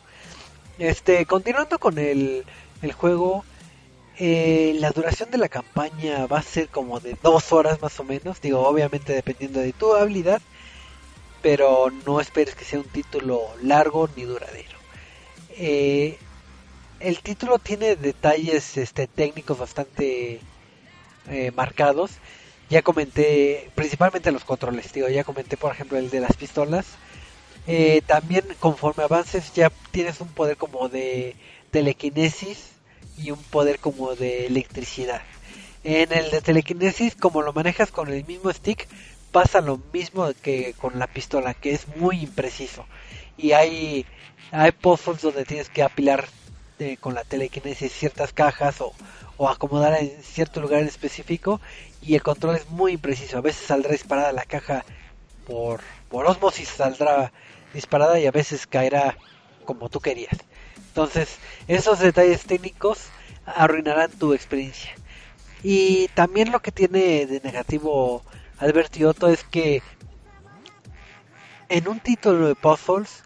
Este continuando con el, el juego eh, la duración de la campaña va a ser como de dos horas más o menos digo obviamente dependiendo de tu habilidad pero no esperes que sea un título largo ni duradero. Eh, el título tiene detalles este, técnicos bastante eh, marcados. Ya comenté, principalmente los controles, digo, ya comenté por ejemplo el de las pistolas. Eh, también conforme avances ya tienes un poder como de telequinesis y un poder como de electricidad. En el de telequinesis, como lo manejas con el mismo stick, pasa lo mismo que con la pistola, que es muy impreciso. Y hay, hay puzzles donde tienes que apilar eh, con la telequinesis ciertas cajas o, o acomodar en cierto lugar en específico y el control es muy impreciso. A veces saldrá disparada la caja por, por osmosis, saldrá disparada y a veces caerá como tú querías. Entonces, esos detalles técnicos arruinarán tu experiencia. Y también lo que tiene de negativo Albert Otto es que en un título de puzzles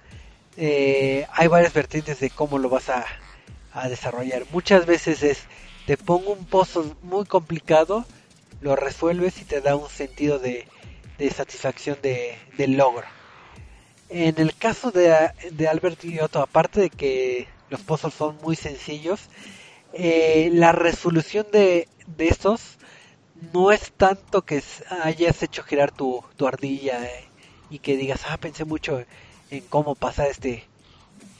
eh, hay varias vertientes de cómo lo vas a, a desarrollar. Muchas veces es, te pongo un puzzle muy complicado, lo resuelves y te da un sentido de, de satisfacción de, del logro. En el caso de, de Albert y Otto, aparte de que los puzzles son muy sencillos, eh, la resolución de, de estos no es tanto que hayas hecho girar tu, tu ardilla eh, y que digas, ah, pensé mucho en cómo pasar este,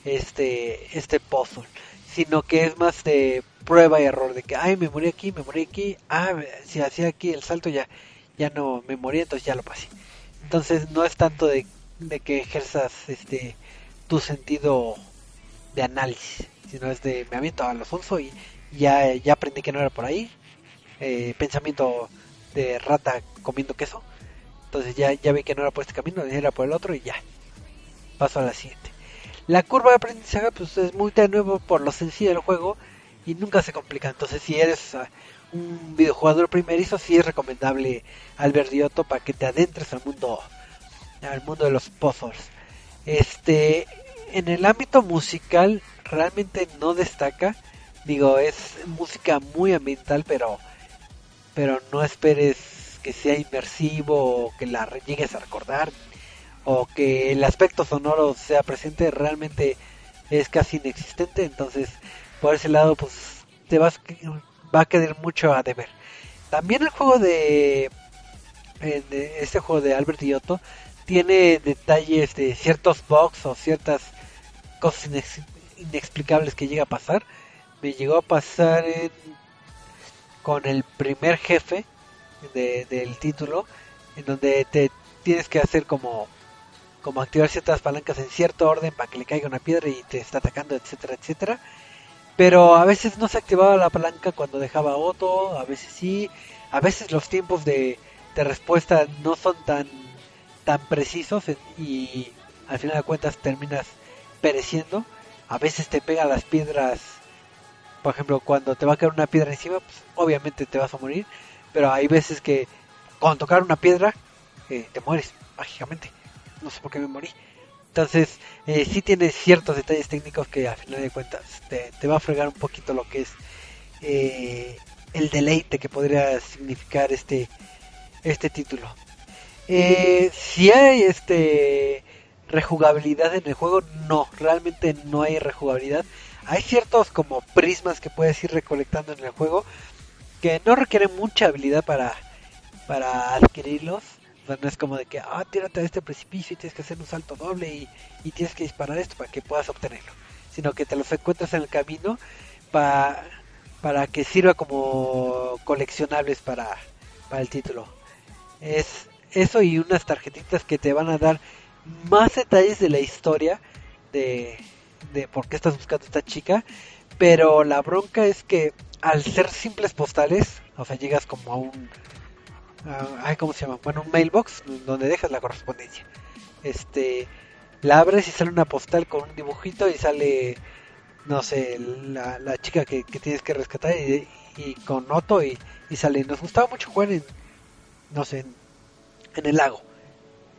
este, este puzzle, sino que es más de prueba y error, de que, ay, me morí aquí, me morí aquí, ah, si hacía aquí el salto ya, ya no me morí, entonces ya lo pasé. Entonces no es tanto de, de que ejerzas este tu sentido de análisis. sino es de me aviento a Alfonso y ya, ya aprendí que no era por ahí. Eh, pensamiento de rata comiendo queso. Entonces ya, ya vi que no era por este camino, era por el otro y ya. Paso a la siguiente. La curva de aprendizaje pues es muy de nuevo por lo sencillo del juego y nunca se complica. Entonces si eres un videojugador primerizo, sí es recomendable Albert Dioto para que te adentres al mundo al mundo de los puzzles. Este, en el ámbito musical realmente no destaca. Digo, es música muy ambiental, pero pero no esperes que sea inmersivo o que la llegues a recordar o que el aspecto sonoro sea presente, realmente es casi inexistente, entonces por ese lado pues te vas va a quedar mucho a deber. También el juego de, de este juego de Albert Giotto tiene detalles de ciertos bugs o ciertas cosas inexplicables que llega a pasar. Me llegó a pasar con el primer jefe del título, en donde te tienes que hacer como como activar ciertas palancas en cierto orden para que le caiga una piedra y te está atacando, etcétera, etcétera. Pero a veces no se activaba la palanca cuando dejaba otro, a veces sí, a veces los tiempos de, de respuesta no son tan tan precisos y al final de cuentas terminas pereciendo. A veces te pega las piedras, por ejemplo, cuando te va a caer una piedra encima, pues obviamente te vas a morir, pero hay veces que con tocar una piedra eh, te mueres mágicamente. No sé por qué me morí. Entonces, eh, sí tiene ciertos detalles técnicos que al final de cuentas te, te va a fregar un poquito lo que es eh, el deleite que podría significar este, este título. Eh, si hay este rejugabilidad en el juego, no, realmente no hay rejugabilidad. Hay ciertos como prismas que puedes ir recolectando en el juego que no requieren mucha habilidad para, para adquirirlos. O no es como de que, ah, tírate a este precipicio y tienes que hacer un salto doble y, y tienes que disparar esto para que puedas obtenerlo. Sino que te los encuentras en el camino para, para que sirva como coleccionables para, para el título. Es, eso y unas tarjetitas que te van a dar más detalles de la historia de, de por qué estás buscando esta chica. Pero la bronca es que al ser simples postales, o sea, llegas como a un... A, ¿Cómo se llama? Bueno, un mailbox donde dejas la correspondencia. Este, la abres y sale una postal con un dibujito y sale, no sé, la, chica que, tienes que rescatar y, con Otto y, sale. Nos gustaba mucho jugar en, no sé, en el lago.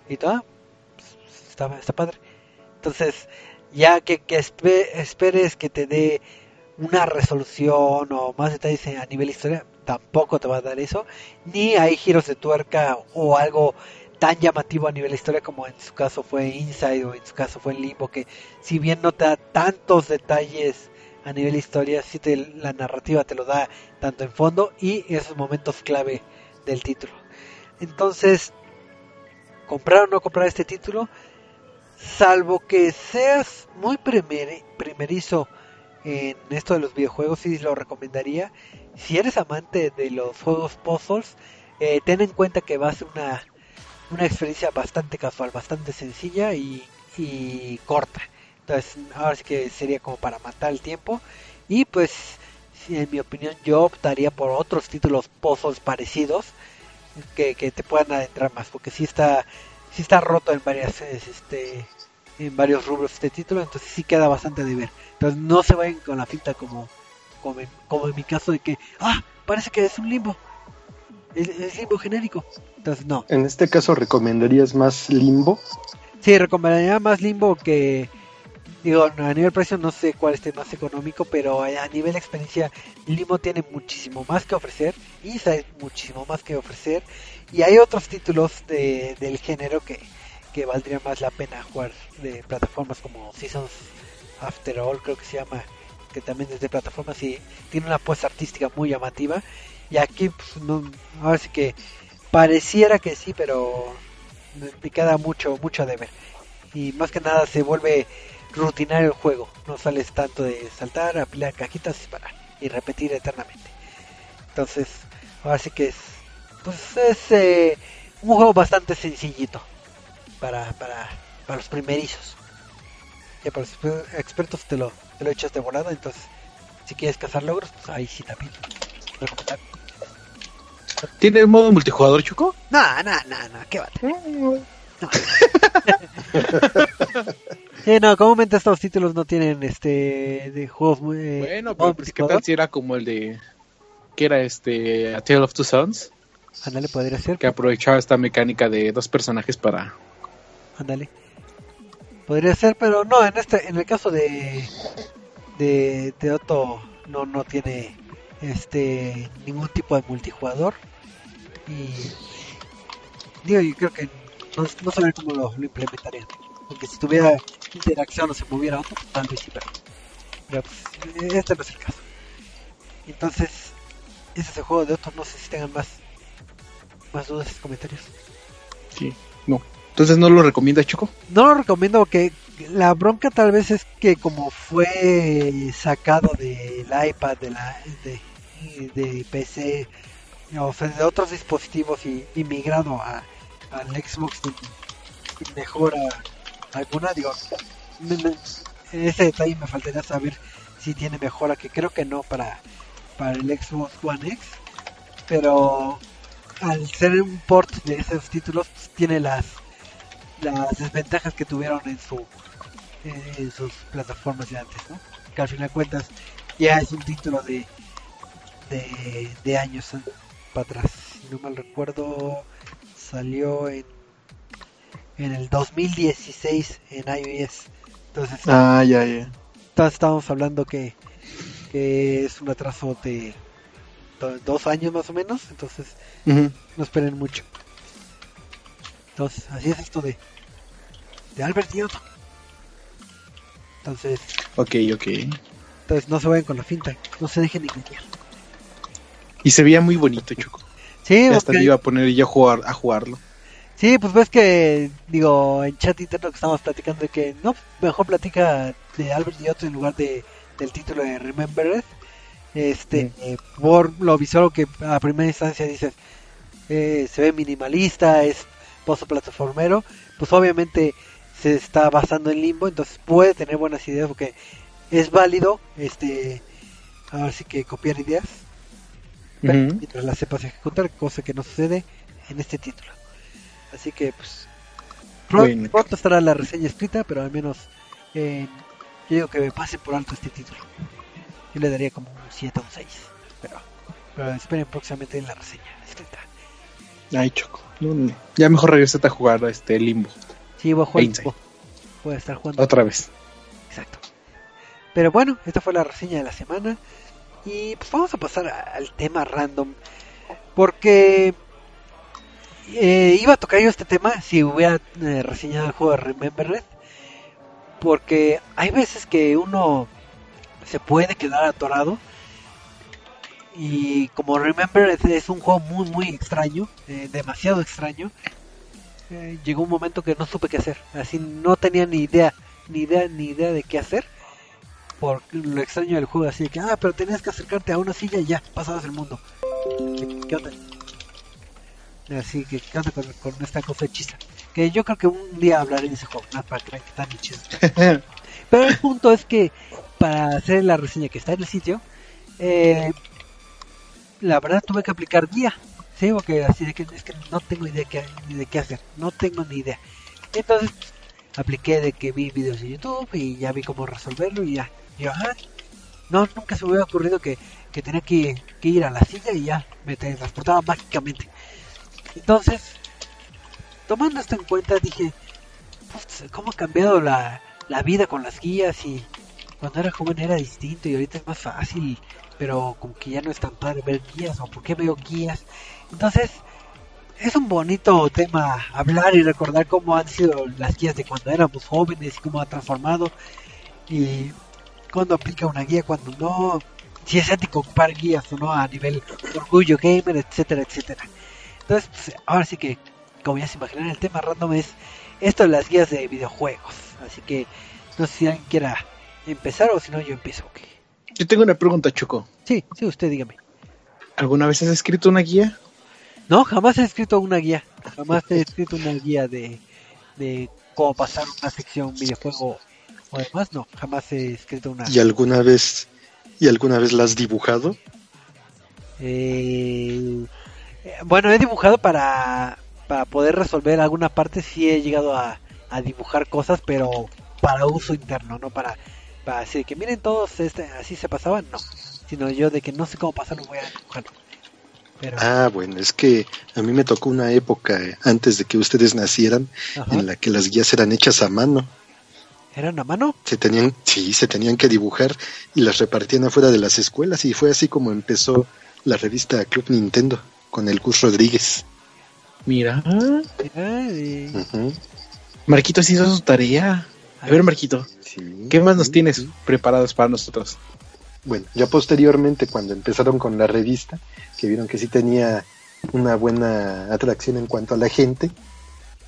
Y todo, pues, está, está padre. Entonces, ya que, que esperes que te dé una resolución o más detalles a nivel historia, tampoco te va a dar eso. Ni hay giros de tuerca o algo tan llamativo a nivel historia como en su caso fue Inside o en su caso fue Limbo, que si bien no te da tantos detalles a nivel historia, sí te, la narrativa te lo da tanto en fondo y esos momentos clave del título. Entonces, comprar o no comprar este título, salvo que seas muy primer, primerizo en esto de los videojuegos, sí lo recomendaría. Si eres amante de los juegos puzzles, eh, ten en cuenta que va a ser una, una experiencia bastante casual, bastante sencilla y, y corta. Entonces, ahora sí que sería como para matar el tiempo. Y pues, en mi opinión, yo optaría por otros títulos puzzles parecidos que, que te puedan adentrar más, porque si está, si está roto en varias, este, en varios rubros este título, entonces sí queda bastante de ver. Entonces no se vayan con la finta como, como, en, como en mi caso de que, ah, parece que es un limbo, es, es limbo genérico. Entonces no. En este caso recomendarías más limbo. Sí, recomendaría más limbo que, digo, a nivel precio no sé cuál esté más económico, pero a nivel experiencia, Limbo tiene muchísimo más que ofrecer, y hay muchísimo más que ofrecer, y hay otros títulos de, del género que, que valdría más la pena jugar de plataformas como Seasons After All, creo que se llama, que también es de plataformas y tiene una apuesta artística muy llamativa, y aquí, pues, no, ahora sí que pareciera que sí, pero me queda mucho, mucho de ver. Y más que nada se vuelve rutinario el juego. No sales tanto de saltar, apilar cajitas, disparar y repetir eternamente. Entonces, ahora sí que es, pues es eh, un juego bastante sencillito para, para, para los primerizos. Ya para los expertos te lo, te lo echas de volada, entonces si quieres cazar logros, pues ahí sí también. Recomendable. ¿Tiene modo multijugador, Choco? No, no, no, no, qué bate. Sí, no, comúnmente estos títulos no tienen este de juegos muy eh, Bueno, pero pues, ¿qué tal si era como el de... que era este... A Tale of Two Sons? Ándale, podría ser. Que aprovechaba esta mecánica de dos personajes para... Ándale. Podría ser, pero no, en este, en el caso de de, Otto no no tiene este ningún tipo de multijugador. Y digo yo creo que no, no saber cómo lo, lo implementarían. Porque si tuviera interacción o se moviera otro pues, tal vez sí pero, pues, este no es el caso. Entonces ese es el juego de Otto no sé si tengan más más dudas y comentarios. Sí. Entonces no lo recomienda, Choco. no lo recomiendo porque la bronca tal vez es que como fue sacado del iPad, de la de, de PC, o sea, de otros dispositivos y, y migrado a, al Xbox sin mejora alguna, digo, me- me- ese detalle me faltaría saber si tiene mejora, que creo que no para, para el Xbox One X, pero al ser un port de esos títulos pues, tiene las las desventajas que tuvieron en su en sus plataformas de antes, ¿no? Que al final de cuentas ya es un título de de, de años para atrás. Si no mal recuerdo, salió en en el 2016 en iOS. Entonces, Ah, ya, ya. entonces estamos hablando que, que es un atraso de do- dos años más o menos. Entonces, no esperen mucho. Entonces, así es esto de, de Albert y Otto. Entonces, Ok, ok. entonces no se vayan con la finta, no se dejen engañar. Y se veía muy bonito, Choco. Sí, Ya hasta iba a poner yo a, jugar, a jugarlo. sí, pues ves que, digo, en chat interno que estamos platicando de que, no, mejor platica de Albert y Otto en lugar de, del título de Remember It. Este, eh, por lo visual que a primera instancia dices, eh, se ve minimalista, es pozo plataformero, pues obviamente se está basando en limbo, entonces puede tener buenas ideas porque es válido, este, ahora sí que copiar ideas, pero mientras las sepas ejecutar, cosa que no sucede en este título. Así que pues Bueno. pronto estará la reseña escrita, pero al menos eh, yo digo que me pase por alto este título. Yo le daría como un 7 o un 6, pero, pero esperen próximamente en la reseña escrita. Ay, Choco. No, no. Ya mejor regresate a jugar a este limbo. Sí, voy a jugar, Inside. voy a estar jugando. Otra vez. Exacto. Pero bueno, esta fue la reseña de la semana. Y pues vamos a pasar al tema random. Porque eh, iba a tocar yo este tema si hubiera eh, reseñado el juego de Remembered. Porque hay veces que uno se puede quedar atorado. Y como Remembered es un juego muy, muy extraño, eh, demasiado extraño, eh, llegó un momento que no supe qué hacer. Así no tenía ni idea, ni idea, ni idea de qué hacer. Por lo extraño del juego, así de que, ah, pero tenías que acercarte a una silla y ya, pasabas el mundo. ¿Qué, onda? Así que, ¿qué onda con, con esta cosa hechiza? Que yo creo que un día hablaré de ese juego, nada para que vean que tan hechizo. Pero el punto es que, para hacer la reseña que está en el sitio, eh, la verdad tuve que aplicar guía. Sí, porque así de que es que no tengo idea qué- ni de qué hacer, no tengo ni idea. Entonces apliqué de que vi videos de YouTube y ya vi cómo resolverlo y ya. Yo, ah, no, nunca se me había ocurrido que, que tenía que, que ir a la silla y ya me transportaba mágicamente. Entonces, tomando esto en cuenta, dije, "Putz, ¿cómo ha cambiado la, la vida con las guías? Y cuando era joven era distinto y ahorita es más fácil, pero como que ya no es tan padre ver guías o por qué veo guías. Entonces, es un bonito tema hablar y recordar cómo han sido las guías de cuando éramos jóvenes y cómo ha transformado y cuando aplica una guía, cuando no, si es ético ocupar guías o no a nivel orgullo gamer, etcétera, etcétera. Entonces, pues, ahora sí que, como ya se imaginan, el tema random es esto de las guías de videojuegos. Así que, no sé si alguien quiera empezar o si no, yo empiezo. Yo tengo una pregunta, Choco. Sí, sí, usted dígame. ¿Alguna vez has escrito una guía? No, jamás he escrito una guía. Jamás he escrito una guía de, de cómo pasar una sección videojuego o además no, jamás he escrito una. ¿Y alguna vez, y alguna vez la has dibujado? Eh, eh, bueno, he dibujado para, para poder resolver alguna parte, sí he llegado a, a dibujar cosas, pero para uso interno, no para, para decir que miren todos, este, así se pasaban, no, sino yo de que no sé cómo pasarlo, voy a dibujarlo. Pero, Ah, bueno, es que a mí me tocó una época eh, antes de que ustedes nacieran ajá, en la que las guías eran hechas a mano. ¿eran a mano? Se tenían, sí, se tenían que dibujar y las repartían afuera de las escuelas y fue así como empezó la revista Club Nintendo con el Gus Rodríguez. Mira, Mira, Ujú, Marquito sí hizo su tarea. A ver, Marquito, sí, ¿qué más nos tienes sí. preparados para nosotros? Bueno, ya posteriormente, cuando empezaron con la revista, que vieron que sí tenía una buena atracción en cuanto a la gente,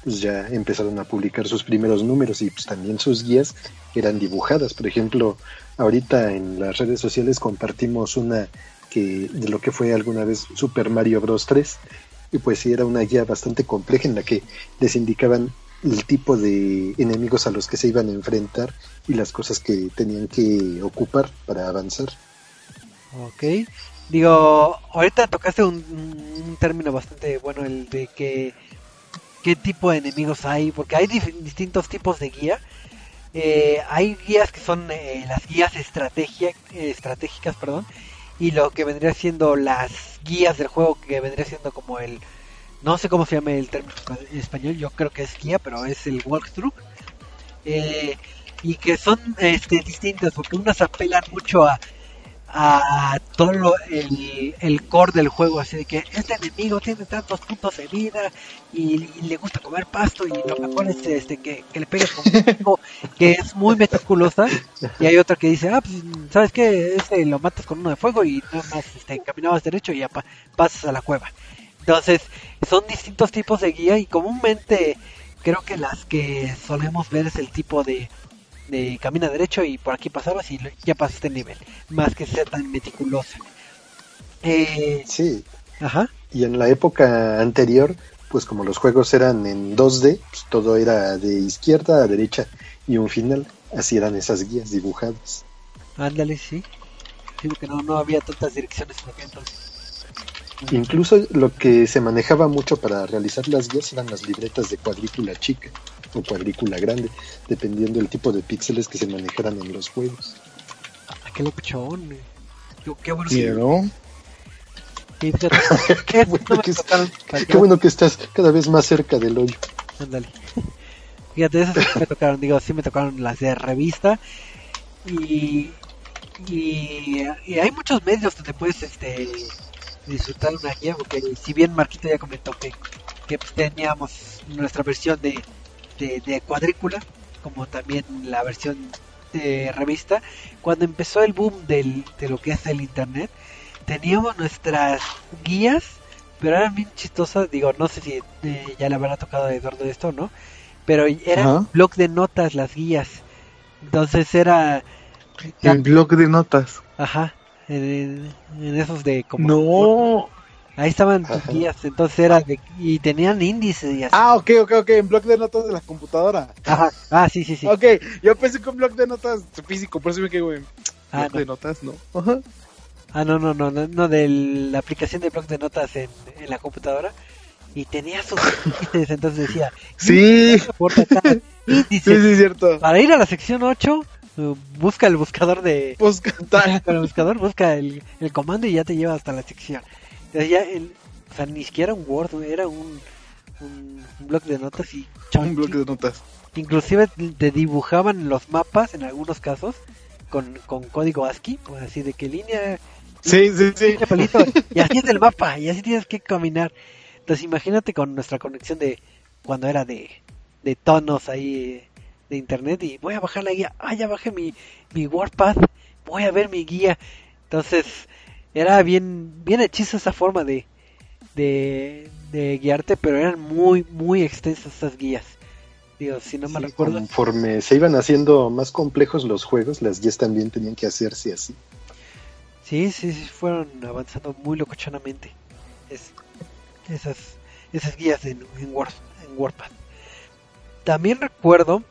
pues ya empezaron a publicar sus primeros números y pues también sus guías eran dibujadas. Por ejemplo, ahorita en las redes sociales compartimos una que de lo que fue alguna vez Super Mario Bros. 3 y pues sí era una guía bastante compleja en la que les indicaban el tipo de enemigos a los que se iban a enfrentar y las cosas que tenían que ocupar para avanzar. Ok. Digo, ahorita tocaste un, término bastante bueno, el de que qué tipo de enemigos hay, porque hay distintos tipos de guía. Eh, hay guías que son eh, las guías estrategia, estratégicas, perdón, y lo que vendría siendo las guías del juego, que vendría siendo como el, no sé cómo se llama el término en español, yo creo que es guía, pero es el walkthrough. Eh, y que son este, distintas, porque unas apelan mucho a, todo lo- el, core del juego, así de que este enemigo tiene tantos puntos de vida y, le gusta comer pasto y lo mejor es este que, le pegues con un que es muy meticulosa y hay otra que dice, ah, pues sabes que este lo matas con uno de fuego y nada más este, caminabas derecho y ya pa- pasas a la cueva. Entonces, son distintos tipos de guía y comúnmente creo que las que solemos ver es el tipo de, de camina derecho y por aquí pasabas y ya pasaste el nivel, más que ser tan meticulosa. Eh, Sí, ajá, y en la época anterior, pues como los juegos eran en 2D, pues todo era de izquierda a derecha y un final, así eran esas guías dibujadas. ándale, sí. Sí, porque no, no había tantas direcciones en aquel entonces. Incluso lo que se manejaba mucho para realizar las guías eran las libretas de cuadrícula chica o cuadrícula grande, dependiendo del tipo de píxeles que se manejaran en los juegos. Ah, qué locuchón. eh. Qué, qué bueno. fíjate, Qué bueno que es- Qué bueno que estás cada vez más cerca del hoyo. Ándale. Fíjate, esas sí me tocaron, digo, sí me tocaron las de revista. Y, y, y hay muchos medios donde puedes este, disfrutar una guía, porque si bien Marquito ya comentó que, que teníamos nuestra versión de, de, de cuadrícula, como también la versión de revista, cuando empezó el boom del, de lo que es el internet, teníamos nuestras guías, pero eran bien chistosas, digo, no sé si eh, ya le habrá tocado a Eduardo esto no, pero eran blog de notas las guías, entonces era... El blog de notas. Ajá, en, en esos de como... No. Ahí estaban tus guías, entonces era de... Y tenían índices y así. Ah, ok, ok, ok. En blog de notas de la computadora. Ajá. Ah, sí, sí, sí. Ok, yo pensé que un blog de notas físico, por eso me quedé, güey. Ah, Blog no. de notas, no. Ajá. Ah, no, no, no, no, no, de la aplicación de blog de notas en, en la computadora. Y tenía sus índices, entonces decía... Sí. Acá, Sí, índices. sí, cierto. Para ir a la sección 8, eh, busca el buscador de... Con el buscador busca el, el comando y ya te lleva hasta la sección. Entonces ya, el, o sea, ni siquiera un Word, era un, un, un blog de notas y Un blog de notas. inclusive te dibujaban los mapas en algunos casos con, con código ASCII, pues así de que línea, Sí, sí, sí. palito, y así es el mapa, y así tienes que caminar. Entonces imagínate con nuestra conexión de cuando era de, de tonos ahí de internet y voy a bajar la guía, ah, ya bajé mi, mi WordPad, voy a ver mi guía. Entonces era bien, bien hechizo esa forma de, de, de guiarte, pero eran muy, muy extensas esas guías. Digo, si no me Sí, recuerdo. Conforme se iban haciendo más complejos los juegos, las guías también tenían que hacerse así. Sí, sí, sí, fueron avanzando muy locochonamente. Es, esas, esas guías en, en, Word, en WordPad. También recuerdo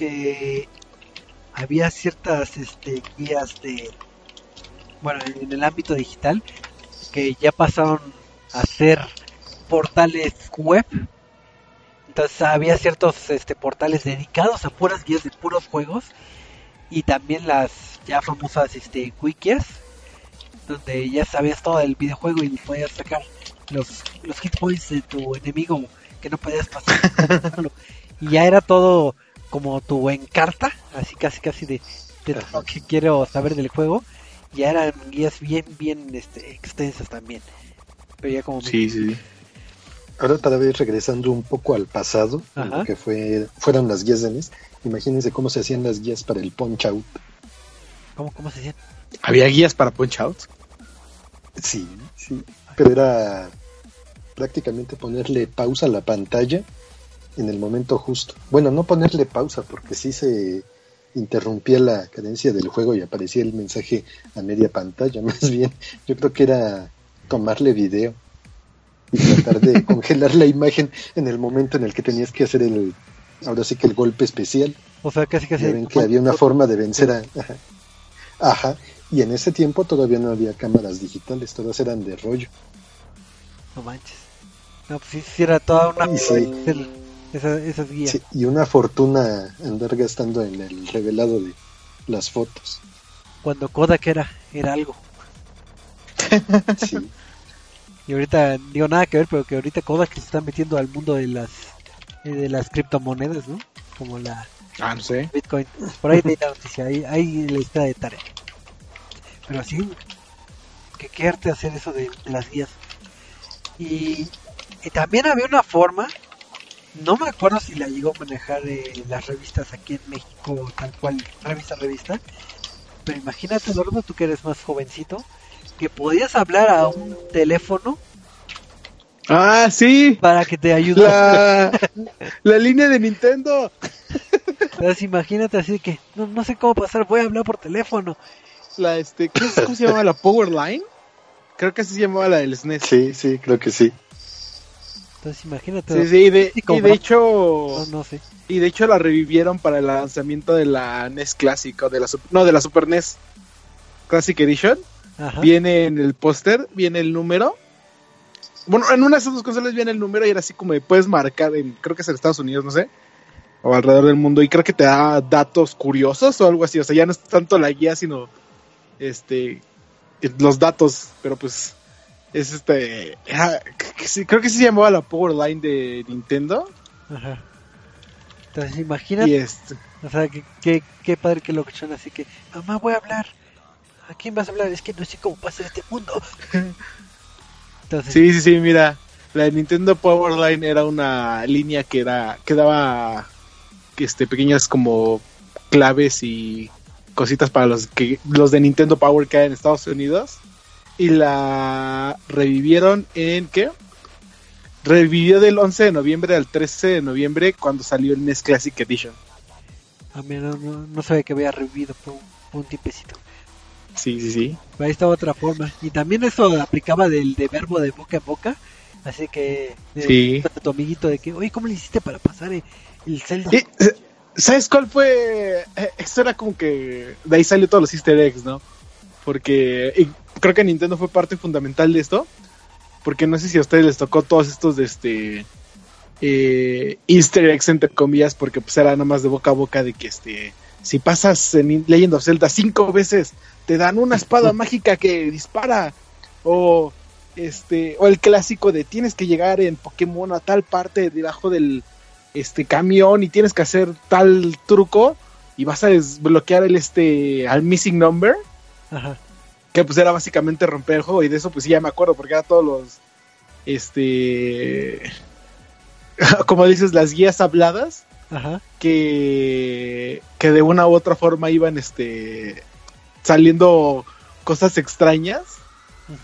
que había ciertas este, guías de, bueno, en el ámbito digital que ya pasaron a ser portales web. Entonces había ciertos este, portales dedicados a puras guías de puros juegos y también las ya famosas este, wikis donde ya sabías todo el videojuego y podías sacar los, los hit points de tu enemigo que no podías pasar. y ya era todo como tu encarta, así casi casi de, de lo que quiero saber del juego. Ya eran guías bien, bien este, extensas también. Pero ya como... Sí, sí. Ahora otra vez regresando un poco al pasado, lo que fue, fueron las guías de NES, imagínense cómo se hacían las guías para el Punch Out. ¿Cómo, cómo se decía? ¿Había guías para Punch Out? Sí, sí, pero era prácticamente ponerle pausa a la pantalla en el momento justo. Bueno, no ponerle pausa porque sí se interrumpía la cadencia del juego y aparecía el mensaje a media pantalla. Más bien, yo creo que era tomarle video y tratar de congelar la imagen en el momento en el que tenías que hacer el, ahora sí que el golpe especial. O sea, casi casi... Ven que había una forma de vencer a... Ajá. Ajá. Y en ese tiempo todavía no había cámaras digitales, todas eran de rollo. No manches. No, pues sí, sí era toda una... Sí. Esa- esas guías. Sí, y una fortuna andar gastando en el revelado de las fotos. Cuando Kodak era, era algo. Sí. Y ahorita, digo nada que ver, pero que ahorita Kodak se está metiendo al mundo de las eh, de las criptomonedas, ¿no? Como la Ah, no sé. Bitcoin. Por ahí leí la noticia, ahí, ahí le está de tarea. Pero sí, que qué arte hacer eso de, de las guías. Y, y también había una forma, no me acuerdo si la llegó a manejar eh, las revistas aquí en México, tal cual, revista revista. Pero imagínate, Eduardo, tú que eres más jovencito, que podías hablar a un teléfono Ah, sí. para que te ayudara. La, la línea de Nintendo. Entonces imagínate así que no, no sé cómo pasar, voy a hablar por teléfono. La, este, ¿qué es- ¿Cómo se llamaba? ¿La Power Line? Creo que así se llamaba la del SNES. sí, sí, creo que sí. Entonces imagínate. Sí, sí, y de, y de hecho, No, no sé. y de hecho la revivieron para el lanzamiento de la NES Classic, o de la, no, de la Super NES Classic Edition. Ajá. Viene en el póster, viene el número. Bueno, en una de esas dos consolas viene el número y era así como de puedes marcar en, creo que es en Estados Unidos, no sé, o alrededor del mundo, y creo que te da datos curiosos o algo así, o sea, ya no es tanto la guía, sino este los datos, pero pues es este, era- que sí, creo que se llamaba la Power Line de Nintendo, Ajá. Entonces imagínate, y este, o sea, que, que, qué padre que lo que así que, mamá, voy a hablar. ¿A quién vas a hablar? Es que no sé cómo pasa este mundo. Entonces, Sí, sí, sí, mira. La de Nintendo Power Line era una línea que era que daba este pequeñas como claves y cositas para los que los de Nintendo Power que hay en Estados Unidos y la revivieron en ¿qué? Revivió del 11 de noviembre al 13 de noviembre cuando salió el NES Classic Edition. a mí no, no, no sabía que había revivido por un, por un tipecito. Sí, sí, sí. Ahí estaba otra forma. Y también eso aplicaba del de verbo de boca a boca. Así que, de, Sí. de tu amiguito de que, oye, ¿cómo le hiciste para pasar el, el Zelda? Y, eh, ¿Sabes cuál fue? Eh, Esto era como que de ahí salió todos los easter eggs, ¿no? Porque creo que Nintendo fue parte fundamental de esto. Porque no sé si a ustedes les tocó todos estos de este eh, easter eggs entre comillas, porque pues era nada más de boca a boca de que este si pasas en Legend of Zelda cinco veces te dan una espada mágica que dispara o este o el clásico de tienes que llegar en Pokémon a tal parte debajo del este camión y tienes que hacer tal truco y vas a desbloquear el este al missing number Ajá. Que pues era básicamente romper el juego y de eso pues sí ya me acuerdo porque era todos los este como dices las guías habladas Ajá. que que de una u otra forma iban este saliendo cosas extrañas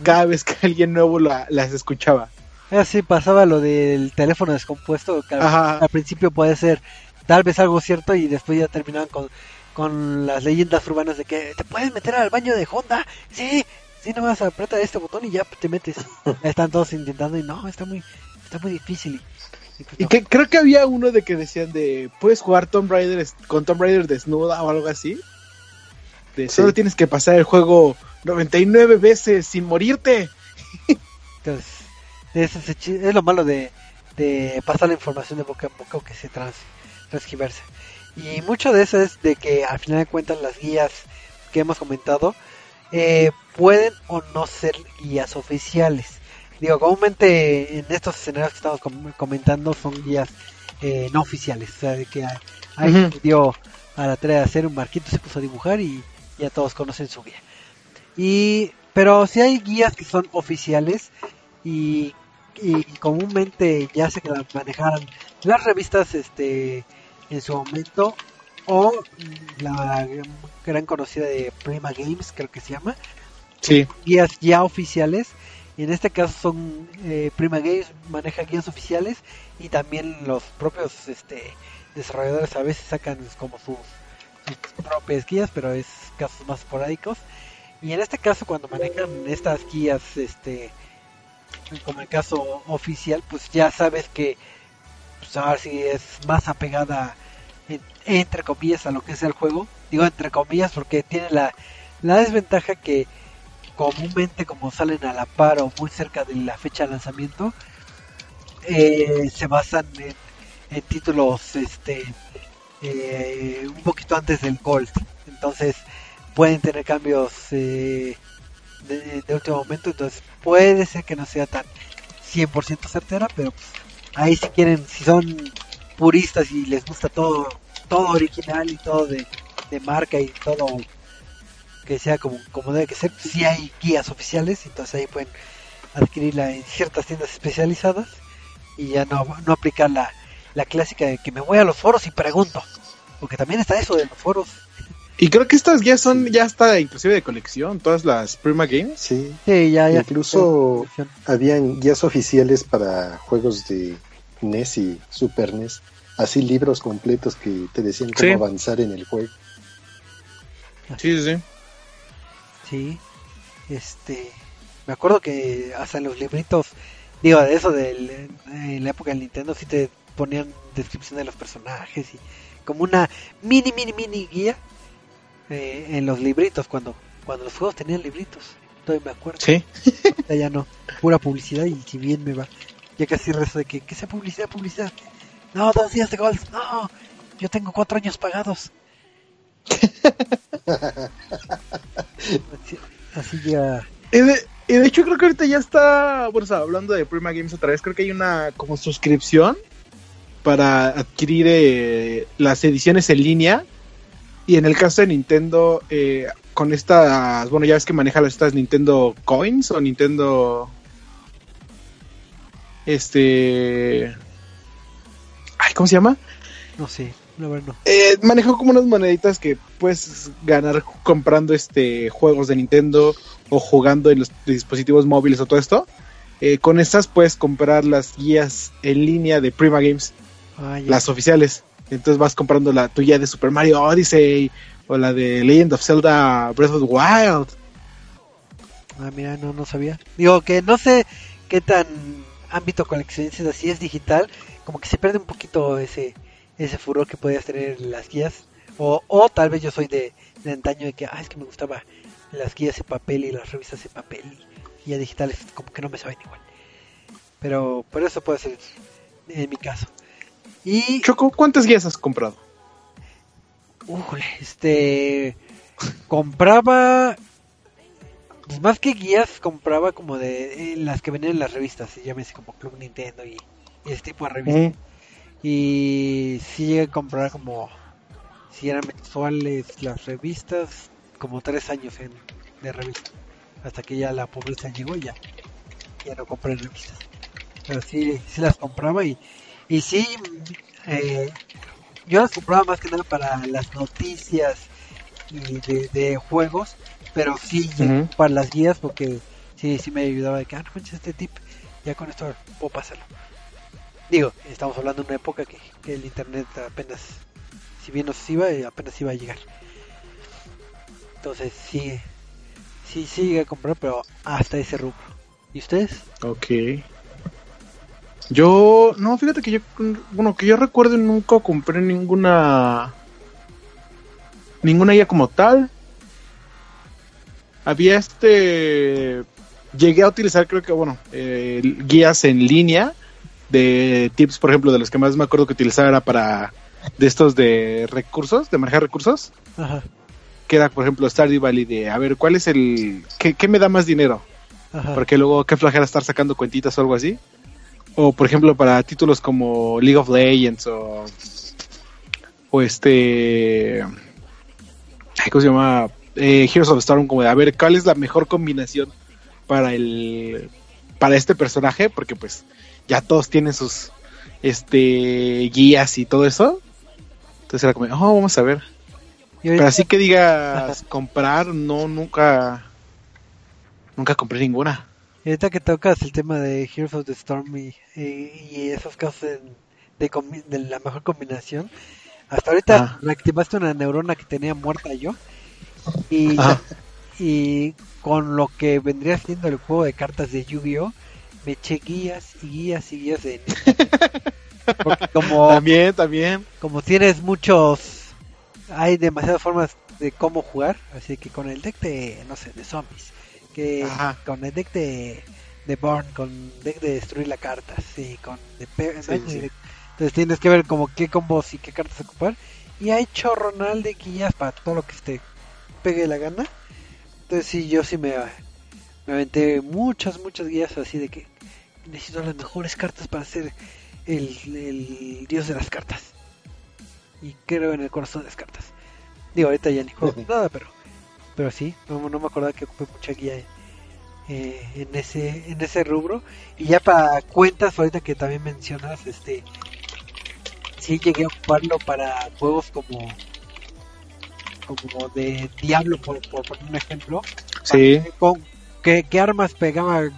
cada vez que alguien nuevo la- las escuchaba. Así pasaba lo del teléfono descompuesto, que al, al principio puede ser tal vez algo cierto y después ya terminaban con, con las leyendas urbanas de que te puedes meter al baño de Honda, sí, sí, nomás aprieta este botón y ya te metes. Están todos intentando y no, está muy, está muy difícil. pues Y no. que creo que había uno de que decían de puedes jugar Tomb Raider con Tomb Raider desnuda o algo así. De Sí. solo tienes que pasar el juego 99 veces sin morirte. Entonces, es, es lo malo de, de pasar la información de boca en boca o que se trans, transgiversa. Y mucho de eso es de que al final de cuentas las guías que hemos comentado eh, pueden o no ser guías oficiales. Digo, comúnmente en estos escenarios que estamos com- comentando son guías eh, no oficiales. O sea, de que alguien Ujú. se dio a la tarea de hacer un marquito, se puso a dibujar y ya todos conocen su guía. Y, pero si hay guías que son oficiales y, y comúnmente ya se que las manejaran las revistas este en su momento o la gran conocida de Prima Games creo que se llama. Sí. guías ya oficiales. Y en este caso son eh, Prima Games maneja guías oficiales y también los propios este desarrolladores a veces sacan como sus, sus propias guías pero es casos más esporádicos. Y en este caso cuando manejan estas guías este como el caso oficial pues ya sabes que pues ahora sí es más apegada en- entre comillas a lo que es el juego. Digo entre comillas porque tiene la, la desventaja que comúnmente como salen a la par o muy cerca de la fecha de lanzamiento eh, se basan en, en títulos este eh, un poquito antes del Gold. Entonces pueden tener cambios eh, de, de último momento. Entonces puede ser que no sea tan 100% certera pero pues, ahí si quieren si son puristas y les gusta todo todo original y todo de, de marca y todo que sea como, como debe que ser, si hay guías oficiales, entonces ahí pueden adquirirla en ciertas tiendas especializadas y ya no, no aplicar la, la clásica de que me voy a los foros y pregunto, porque también está eso de los foros. Y creo que estas guías son ya hasta inclusive de colección, todas las Prima Games. Sí, Sí, ya, ya. Incluso- habían guías oficiales para juegos de NES y Super NES, así libros completos que te decían cómo Sí. avanzar en el juego. Sí, sí, sí. Sí, este, me acuerdo que hasta los libritos, digo, de eso de en la época del Nintendo sí te ponían descripción de los personajes y como una mini, mini, mini guía eh, en los libritos cuando cuando los juegos tenían libritos. Todavía me acuerdo. Sí. Ya no, pura publicidad y si bien me va. Ya casi rezo de que, ¿qué sea publicidad, publicidad? No, dos días de golf, no, yo tengo cuatro años pagados. así, así ya... Y de, y de hecho creo que ahorita ya está, bueno, o sea, hablando de Prima Games otra vez, creo que hay una como suscripción para adquirir eh, las ediciones en línea. Y en el caso de Nintendo, eh, con estas, bueno, ya ves que maneja estas Nintendo Coins o Nintendo... Este... Ay, ¿cómo se llama? No sé, la verdad no. Eh, manejo como unas moneditas que puedes ganar comprando este juegos de Nintendo o jugando en los dispositivos móviles o todo esto. Eh, con estas puedes comprar las guías en línea de Prima Games, Ah, las oficiales. Entonces vas comprando la tuya de Super Mario Odyssey o la de Legend of Zelda Breath of the Wild. Ah, mira, no, no sabía. Digo que no sé qué tan ámbito coleccionista así es digital, como que se pierde un poquito ese ese furor que podías tener las guías. O, o tal vez yo soy de, de antaño de que, ah, es que me gustaba las guías en papel y las revistas en papel y ya digitales como que no me saben igual. Pero, pero eso puede ser en mi caso. Y, Choco, ¿cuántas guías has comprado? Ujule, este compraba pues más que guías compraba como de eh, las que venían en las revistas llámese como Club Nintendo y, y ese tipo de revistas. Y sí llegué a comprar como si eran mensuales las revistas como tres años en, de revista hasta que ya la pobreza llegó y ya ya no compré revistas. Pero sí sí las compraba y y sí eh, yo las compraba más que nada para las noticias y de, de juegos, pero sí para las guías porque sí, sí me ayudaba de que, ah, no manches, este tip, ya con esto puedo pasarlo. Digo, estamos hablando de una época que, que el internet apenas, si bien nos iba, eh, apenas iba a llegar. Entonces sí, sí, sí llegué a comprar, pero hasta ese rubro. ¿Y ustedes? Ok. Yo, no, fíjate que yo, bueno, que yo recuerdo nunca compré ninguna, ninguna guía como tal. Había este, llegué a utilizar creo que, bueno, eh, guías en línea de tips, por ejemplo, de los que más me acuerdo que utilizaba era para, de estos de recursos, de manejar recursos. Ajá, Que era, por ejemplo, Stardew Valley de, a ver, ¿cuál es el, qué, qué me da más dinero? ajá. Porque luego qué flojera estar sacando cuentitas o algo así. O por ejemplo para títulos como League of Legends o, o este... ¿Cómo se llama? Eh, Heroes of Storm, como de a ver cuál es la mejor combinación para el para este personaje, porque pues ya todos tienen sus este guías y todo eso. Entonces era como, oh, vamos a ver. Pero así que digas comprar, no, nunca, nunca compré ninguna. Y ahorita que tocas el tema de Heroes of the Storm y, y- y esos casos de, de combi- de la mejor combinación, hasta ahorita Ajá. reactivaste una neurona que tenía muerta yo. Y, Ajá. y con lo que vendría siendo el juego de cartas de Yu-Gi-Oh! Me eché guías y guías y guías de Porque como, También, también. como tienes muchos, hay demasiadas formas de cómo jugar, así que con el deck de, no sé, de zombies, que Ajá. con el deck de, de Burn, con el deck de destruir la carta, sí, con de pe- Sí, sí. Entonces tienes que ver como qué combos y qué cartas ocupar, y hay chorronal de guías para todo lo que te pegue la gana, entonces sí, yo sí me, me aventé muchas, muchas guías así de que necesito las mejores cartas para ser el, el dios de las cartas. Y creo en el corazón de las cartas. Digo, ahorita ya ni juego nada, pero pero sí, no, no me acordaba que ocupé mucha guía eh, en ese en ese rubro. Y ya para cuentas, ahorita que también mencionas, este sí llegué a ocuparlo para juegos como como de Diablo, por, por poner un ejemplo. Sí. Con, ¿qué, qué armas pegaba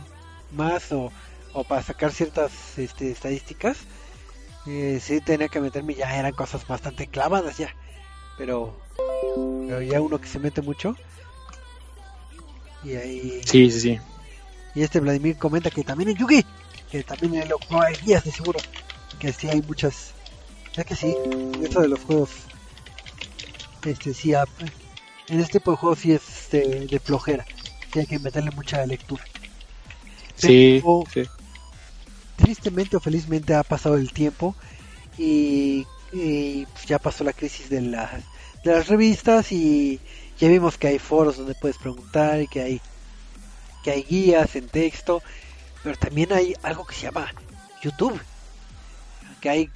más o, o para sacar ciertas este, estadísticas? Eh, sí tenía que meterme, ya eran cosas bastante clavadas ya. Pero, pero ya uno que se mete mucho. Y ahí... Sí, sí, sí. Y este Vladimir comenta que también en Yugi, que también en lo hay guías de seguro, que sí hay muchas, ya que sí, eso de los juegos, este sí, en este tipo de juegos sí es de, de flojera, sí hay que meterle mucha lectura. Sí, Pero, sí. tristemente o felizmente ha pasado el tiempo y, y, pues, ya pasó la crisis de las, de las revistas y ya vimos que hay foros donde puedes preguntar y que hay que hay guías en texto pero también hay algo que se llama YouTube que hay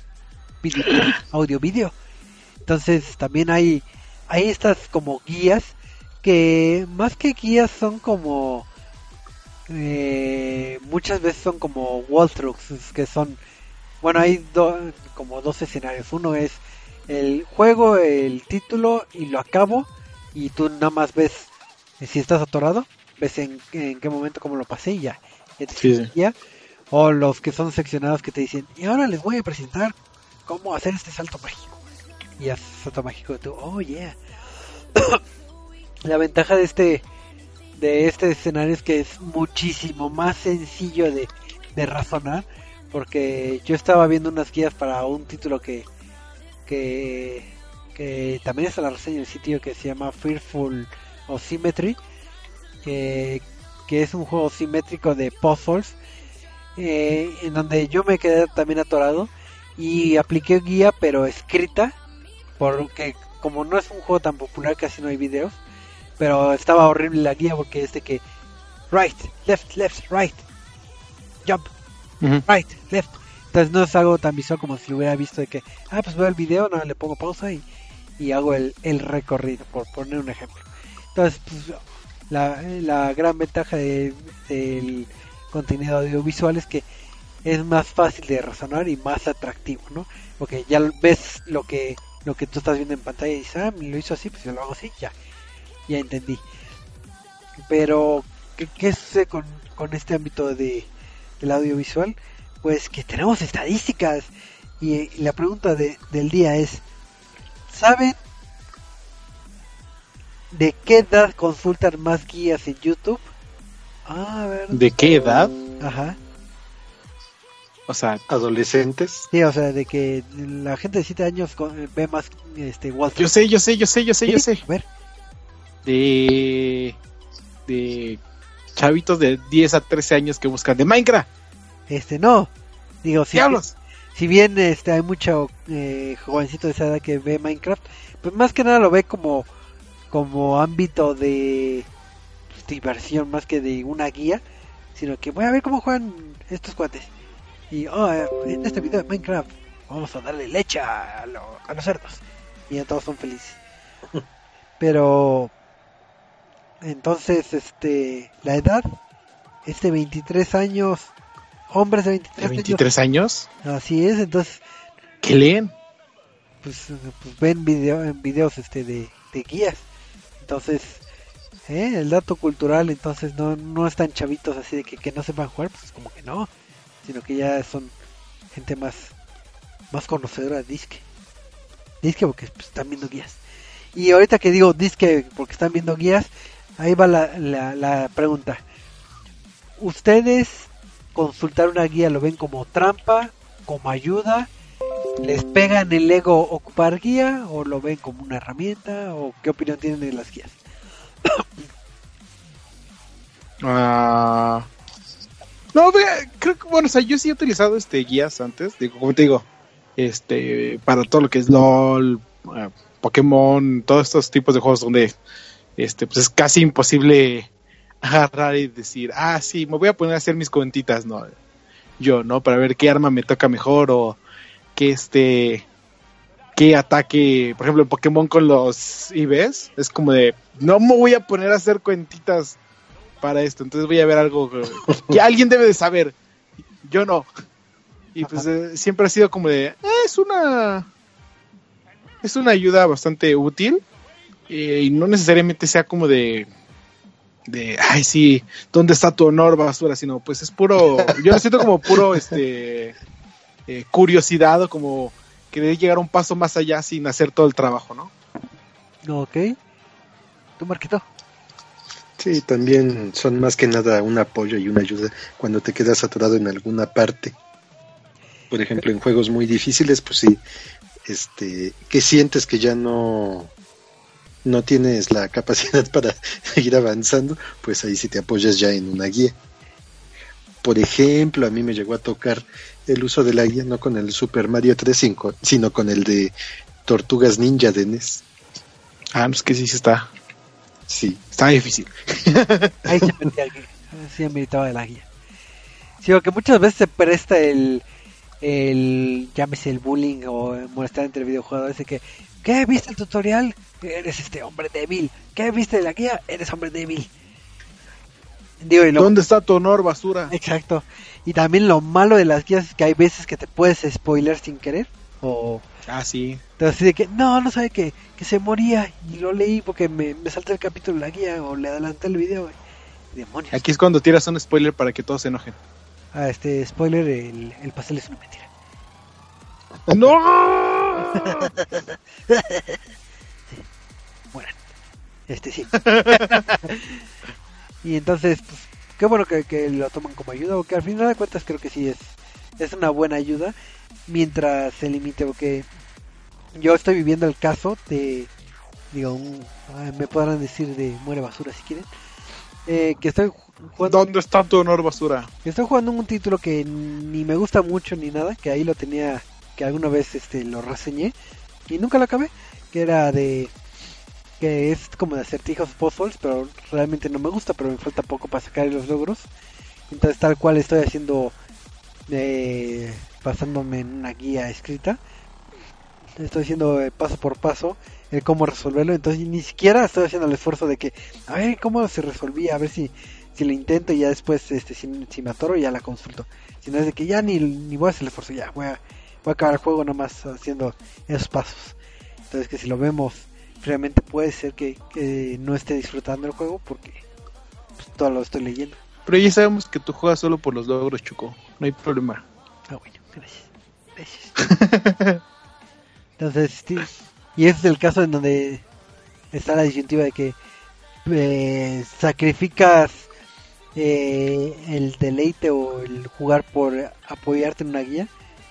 video, audio video entonces también hay hay estas como guías que más que guías son como eh, muchas veces son como walkthroughs que son bueno hay do- como dos escenarios uno es el juego el título y lo acabo y tú nada más ves si estás atorado ves en, en qué momento cómo lo pasé y ya, sí. ya. o los que son seccionados que te dicen y ahora les voy a presentar cómo hacer este salto mágico y haces salto mágico tú oh yeah. La ventaja de este de este escenario es que es muchísimo más sencillo de, razonar porque yo estaba viendo unas guías para un título que que, que también está la reseña del sitio que se llama Fearful o Symmetry que, que es un juego simétrico de puzzles eh, en donde yo me quedé también atorado y apliqué guía pero escrita porque como no es un juego tan popular casi no hay videos pero estaba horrible la guía porque es de que right, left, left, right, jump, right, left. Entonces no es algo tan visual como si lo hubiera visto de que, ah, pues veo el video, no, le pongo pausa y, y hago el, el recorrido, por poner un ejemplo. Entonces, pues, la, la gran ventaja de- del contenido audiovisual es que es más fácil de razonar y más atractivo, ¿no? Porque ya ves lo que lo que tú estás viendo en pantalla y dices, ah, lo hizo así, pues yo lo hago así, ya, ya entendí. Pero, ¿qué, qué sucede con, con este ámbito de, del audiovisual? Pues que tenemos estadísticas y, y la pregunta de- del día es, ¿saben de qué edad consultan más guías en YouTube? Ah, a ver. ¿De qué edad? Ajá. O sea, Adolescentes. Sí, o sea, de que la gente de 7 años con- ve más este Wall yo sé, yo sé, yo sé, yo sé, yo sé. A ver, De. De. Chavitos de 10 a 13 años que buscan de Minecraft. este no. Digo, si, Diablos. si bien este hay mucho eh, jovencito de esa edad que ve Minecraft, pues más que nada lo ve como como ámbito de pues, diversión más que de una guía, sino que voy a ver cómo juegan estos cuates. Y oh, en este video de Minecraft vamos a darle leche a, lo- a los cerdos. Y ya todos son felices. Pero entonces este la edad es de 23 años, hombres de 23, De 23 años. años. Así es, entonces ¿Qué leen? pues, pues ven video, en videos este de, de guías. Entonces, ¿eh? el dato cultural, entonces no, no están chavitos así de que, que no sepan jugar, pues como que no, sino que ya son gente más más conocedora de disque. Disque porque pues, están viendo guías. Y ahorita que digo disque porque están viendo guías, ahí va la, la, la pregunta. ¿Ustedes consultar una guía lo ven como trampa, como ayuda? ¿Les pega en el ego ocupar guía o lo ven como una herramienta o qué opinión tienen de las guías? Ah. No, ve, creo que, bueno, o sea, yo sí he utilizado este guías antes, digo, como te digo, este, para todo lo que es LOL, eh, Pokémon, todos estos tipos de juegos donde, este, pues es casi imposible agarrar y decir, ah, sí, me voy a poner a hacer mis cuentitas, ¿no? Yo, ¿no? Para ver qué arma me toca mejor o qué, este, qué ataque, por ejemplo, Pokémon con los IVs, es como de, no me voy a poner a hacer cuentitas para esto, entonces voy a ver algo que, alguien debe de saber, yo no. Y pues eh, siempre ha sido como de, "Eh, es una es una ayuda bastante útil eh, y no necesariamente sea como de de, ay sí, ¿dónde está tu honor basura? Sino pues es puro, yo lo siento como puro este eh, curiosidad o como querer llegar un paso más allá sin hacer todo el trabajo, ¿no? Ok. ¿Tú, Marquito? Sí, también son más que nada un apoyo y una ayuda cuando te quedas atorado en alguna parte. Por ejemplo, en juegos muy difíciles, pues sí, este, que sientes que ya no no tienes la capacidad para seguir avanzando, pues ahí sí te apoyas ya en una guía. Por ejemplo, a mí me llegó a tocar el uso de la guía no con el Super Mario 3, sino con el de Tortugas Ninja de NES. Ah, no es que sí, sí está, Sí, está difícil. Ahí se metía, sí ameritaba de la guía. Sí, porque muchas veces se presta el, el llámese el bullying o molestar entre videojuegos de que, ¿qué viste el tutorial? Eres este hombre débil. ¿Qué viste de la guía? Eres hombre débil. Digo, y lo- ¿Dónde está tu honor basura? Exacto. Y también lo malo de las guías es que hay veces que te puedes spoiler sin querer. O Ah, sí. Así de que no, no sabe que, que se moría y lo leí porque me, me salté el capítulo la guía o le adelanté el video. Demonios. Aquí es cuando tiras un spoiler para que todos se enojen. Ah, este spoiler, el, el pastel es una mentira. ¡No! Mueran. Este sí. y entonces, pues, qué bueno que, que lo toman como ayuda, porque al final de cuentas creo que sí es, es una buena ayuda, mientras se limite, porque yo estoy viviendo el caso de, digo, un- me podrán decir de muere basura si quieren, eh, que estoy jugando ¿Dónde está tu honor basura? Estoy jugando un título que ni me gusta mucho ni nada, que ahí lo tenía, que alguna vez este lo reseñé y nunca lo acabé, que era de que es como de acertijos puzzles, pero realmente no me gusta, pero me falta poco para sacar los logros. Entonces tal cual estoy haciendo eh, basándome en una guía escrita. Estoy haciendo eh, paso por paso el cómo resolverlo, entonces ni siquiera estoy haciendo el esfuerzo de que a ver cómo se resolvía, a ver si si lo intento y ya después este si, si me atoro ya la consulto. Sino es de que ya ni, ni voy a hacer el esfuerzo ya voy a, voy a acabar el juego nomás haciendo esos pasos. Entonces que si lo vemos realmente puede ser que, que no esté disfrutando el juego porque pues, todo lo estoy leyendo. Pero ya sabemos que tú juegas solo por los logros, Chuco. No hay problema. ah bueno gracias. Gracias entonces y ese es el caso en donde está la disyuntiva de que eh, sacrificas eh, el deleite o el jugar por apoyarte en una guía.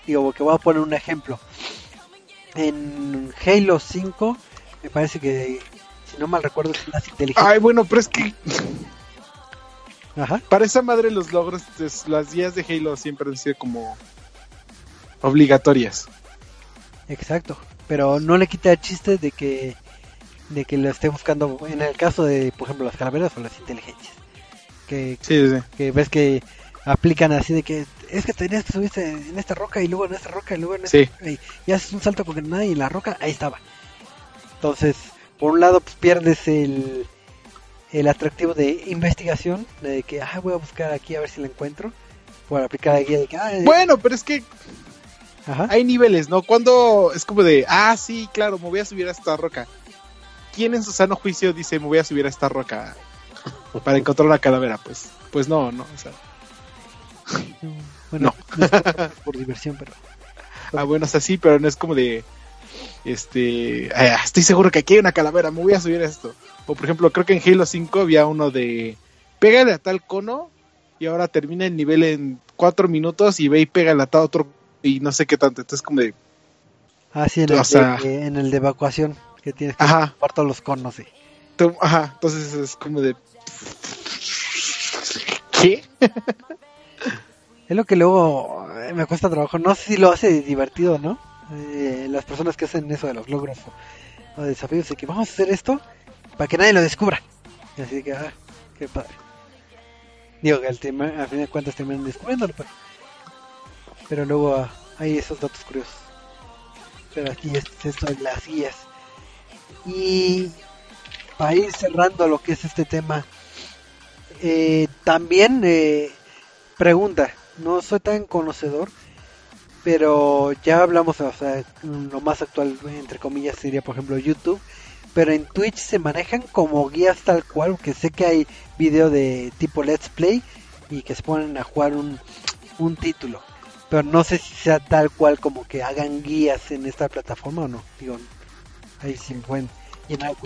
Digo, que voy a poner un ejemplo. En Halo 5, me parece que, si no mal recuerdo, es más inteligente. Ay, bueno, pero es que Ajá. para esa madre los logros, las guías de Halo siempre han sido como obligatorias. Exacto, pero no le quita el chiste de que de que lo esté buscando en el caso de, por ejemplo, las calaveras o las inteligencias. Que, Sí, sí, que ves que aplican así de que es que tenías que subirte en esta roca y luego en esta roca y luego en esta Sí. roca y, y haces un salto con granada y en la roca ahí estaba. Entonces, por un lado pues pierdes el el atractivo de investigación, de que ah, voy a buscar aquí a ver si la encuentro, por aplicar la guía de que ah, Bueno, pero es que ajá. hay niveles, ¿no? Cuando es como de, ah, sí, claro, me voy a subir a esta roca. ¿Quién en su sano juicio dice, me voy a subir a esta roca para encontrar una calavera? Pues, pues no, no. O sea, Bueno, no por diversión, pero ah, bueno, o sea, sí, pero no es como de, este, ah, estoy seguro que aquí hay una calavera, me voy a subir a esto. O por ejemplo, creo que en Halo 5 había uno de, pégale a tal cono y ahora termina el nivel en cuatro minutos y ve y pégale a tal otro y no sé qué tanto. Entonces como de, Ah, sí, en el, O sea- de, en el de evacuación, que tienes que Ajá. todos los conos. sí. tú- ajá, entonces es como de, ¿qué? Es lo que luego eh, me cuesta trabajo. No sé si lo hace divertido, ¿no? Eh, las personas que hacen eso de los logros o, desafíos, de que vamos a hacer esto para que nadie lo descubra. Y así que, ah, qué padre. Digo que al, tema- al final de cuentas terminan descubriéndolo, pero, pero luego ah, hay esos datos curiosos. Pero aquí es esto de las guías. Y para ir cerrando lo que es este tema, eh, también eh, pregunta, no soy tan conocedor, pero ya hablamos, o sea, lo más actual, entre comillas, sería por ejemplo YouTube, pero en Twitch se manejan como guías tal cual, que sé que hay video de tipo Let's Play y que se ponen a jugar un, un título, pero no sé si sea tal cual como que hagan guías en esta plataforma o no, digo, ahí sí.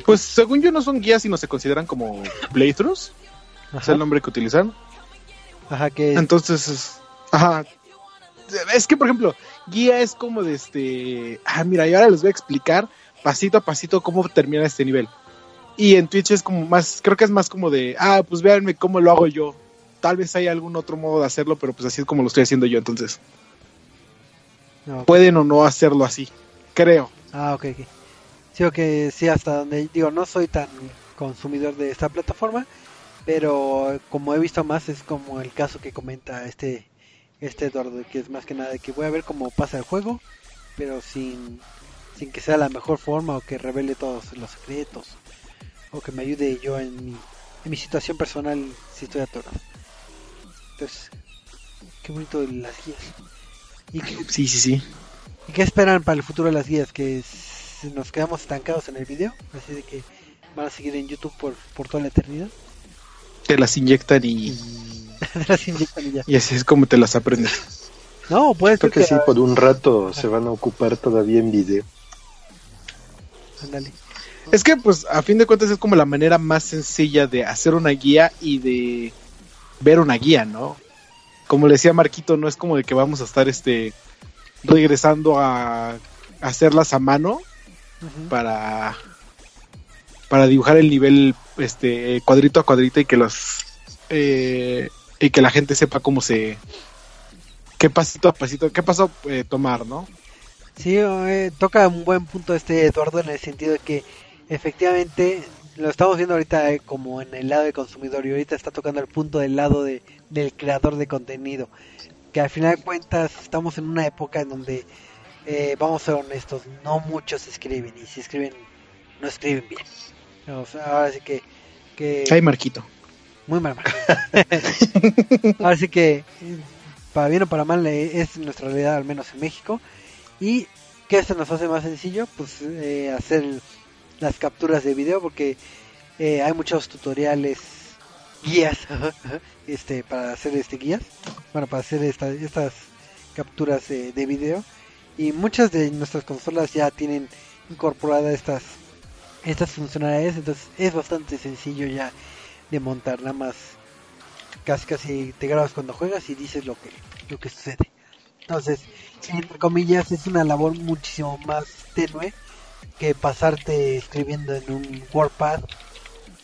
Pues según yo no son guías, sino se consideran como playthroughs, es el nombre que utilizan. ajá, que Entonces, es- ajá. Es que, por ejemplo, guía es como de este. Ah, mira, y ahora les voy a explicar pasito a pasito cómo termina este nivel. Y en Twitch es como más, creo que es más como de, ah, pues véanme cómo lo hago yo. Tal vez hay algún otro modo de hacerlo, pero pues así es como lo estoy haciendo yo. Entonces, no, pueden o no hacerlo así, creo. Ah, ok, ok. Sí, ok, sí, hasta donde digo, no soy tan consumidor de esta plataforma, pero como he visto más es como el caso que comenta este este Eduardo, que es más que nada de que voy a ver cómo pasa el juego, pero sin, sin que sea la mejor forma o que revele todos los secretos o que me ayude yo en mi, en mi situación personal si estoy atorado. Entonces, qué bonito las guías. ¿Y qué, Sí, sí, sí. ¿Y qué esperan para el futuro de las guías? ¿Que nos quedamos estancados en el video? Así de que van a seguir en YouTube por, por toda la eternidad. Te las inyectan y, las inyectan y ya. y así es como te las aprendes. No, puede Creo ser que sí, por un rato se van a ocupar todavía en video. Ándale. Es que, pues, a fin de cuentas es como la manera más sencilla de hacer una guía y de ver una guía, ¿no? Como le decía Marquito, no es como de que vamos a estar, este, regresando a hacerlas a mano para para dibujar el nivel, este, cuadrito a cuadrito y que los eh, y que la gente sepa cómo se qué pasito a pasito, qué paso eh, tomar, ¿no? Sí, eh, toca un buen punto este Eduardo en el sentido de que efectivamente lo estamos viendo ahorita eh, como en el lado del consumidor y ahorita está tocando el punto del lado de, del creador de contenido. Que al final de cuentas estamos en una época en donde, eh, vamos a ser honestos, no muchos escriben y si escriben, no escriben bien. O sea, ahora sí que... que Ay, Marquito. muy mal. mal. Ahora sí que, para bien o para mal, eh, es nuestra realidad, al menos en México. Y que esto nos hace más sencillo, pues eh, hacer las capturas de video, porque eh, hay muchos tutoriales, guías, este, para hacer este guías, bueno, para hacer esta- estas capturas de video. Y muchas de nuestras consolas ya tienen incorporadas estas estas funcionalidades, entonces es bastante sencillo ya de montar, nada más casi casi te grabas cuando juegas y dices lo que, lo que sucede. Entonces, entre comillas, es una labor muchísimo más tenue que pasarte escribiendo en un WordPad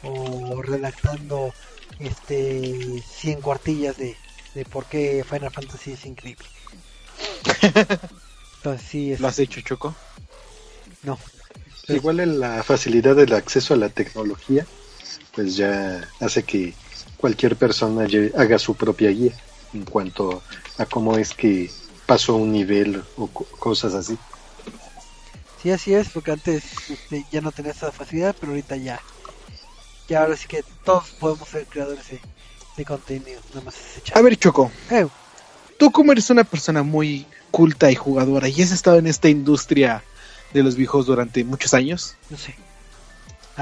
o redactando este 100 cuartillas de, de por qué Final Fantasy es increíble. Entonces, sí, es... ¿Lo has hecho, Choco? No. Igual en la facilidad del acceso a la tecnología, pues ya hace que cualquier persona haga su propia guía en cuanto a cómo es que pasó un nivel o co- cosas así. Sí, así es, porque antes este, ya no tenía esa facilidad, pero ahorita ya. Ya ahora sí que todos podemos ser creadores de, de contenido, nada más es echar. A ver, Choco, Eh, tú como eres una persona muy culta y jugadora y has estado en esta industria de los viejos durante muchos años, no sé.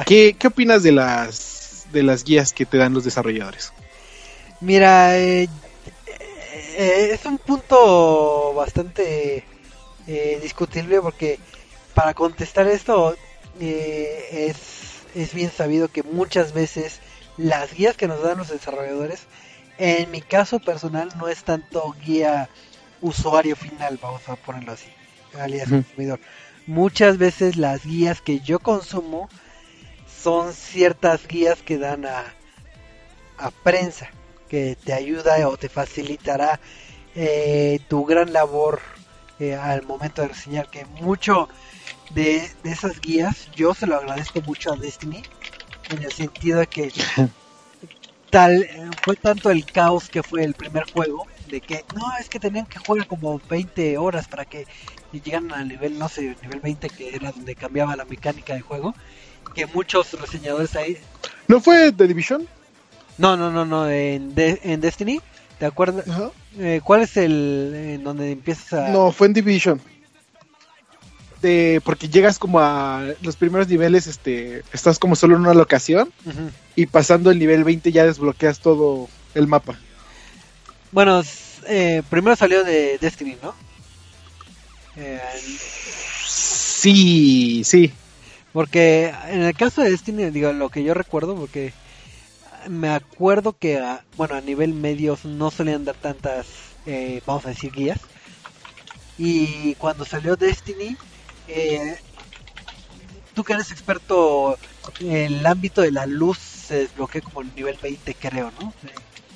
¿qué, qué opinas de las de las guías que te dan los desarrolladores? Mira, eh, eh, es un punto bastante eh, discutible porque para contestar esto eh, es, es bien sabido que muchas veces las guías que nos dan los desarrolladores, en mi caso personal, no es tanto guía usuario final, vamos a ponerlo así, alias consumidor. Muchas veces las guías que yo consumo son ciertas guías que dan a, a prensa que te ayuda o te facilitará eh, tu gran labor eh, al momento de reseñar que mucho de, de esas guías yo se lo agradezco mucho a Destiny en el sentido de que tal eh, fue tanto el caos que fue el primer juego de que no es que tenían que jugar como 20 horas para que llegaran al nivel no sé nivel 20 que era donde cambiaba la mecánica de juego que muchos reseñadores ahí ¿No fue The Division? no, no, no, no, en, De- en Destiny, ¿te acuerdas? Eh, ¿Cuál es el en donde empiezas a...? No, fue en Division. De, porque llegas como a los primeros niveles, este, estás como solo en una locación y pasando el nivel 20 ya desbloqueas todo el mapa. Bueno, eh, primero salió de Destiny, ¿no? Eh, Sí, sí. porque en el caso de Destiny, digo, lo que yo recuerdo, porque me acuerdo que, a- bueno, a nivel medios no solían dar tantas, eh, vamos a decir, guías. Y cuando salió Destiny, eh, tú que eres experto en el ámbito de la luz, se desbloquea como el nivel 20, creo, ¿no?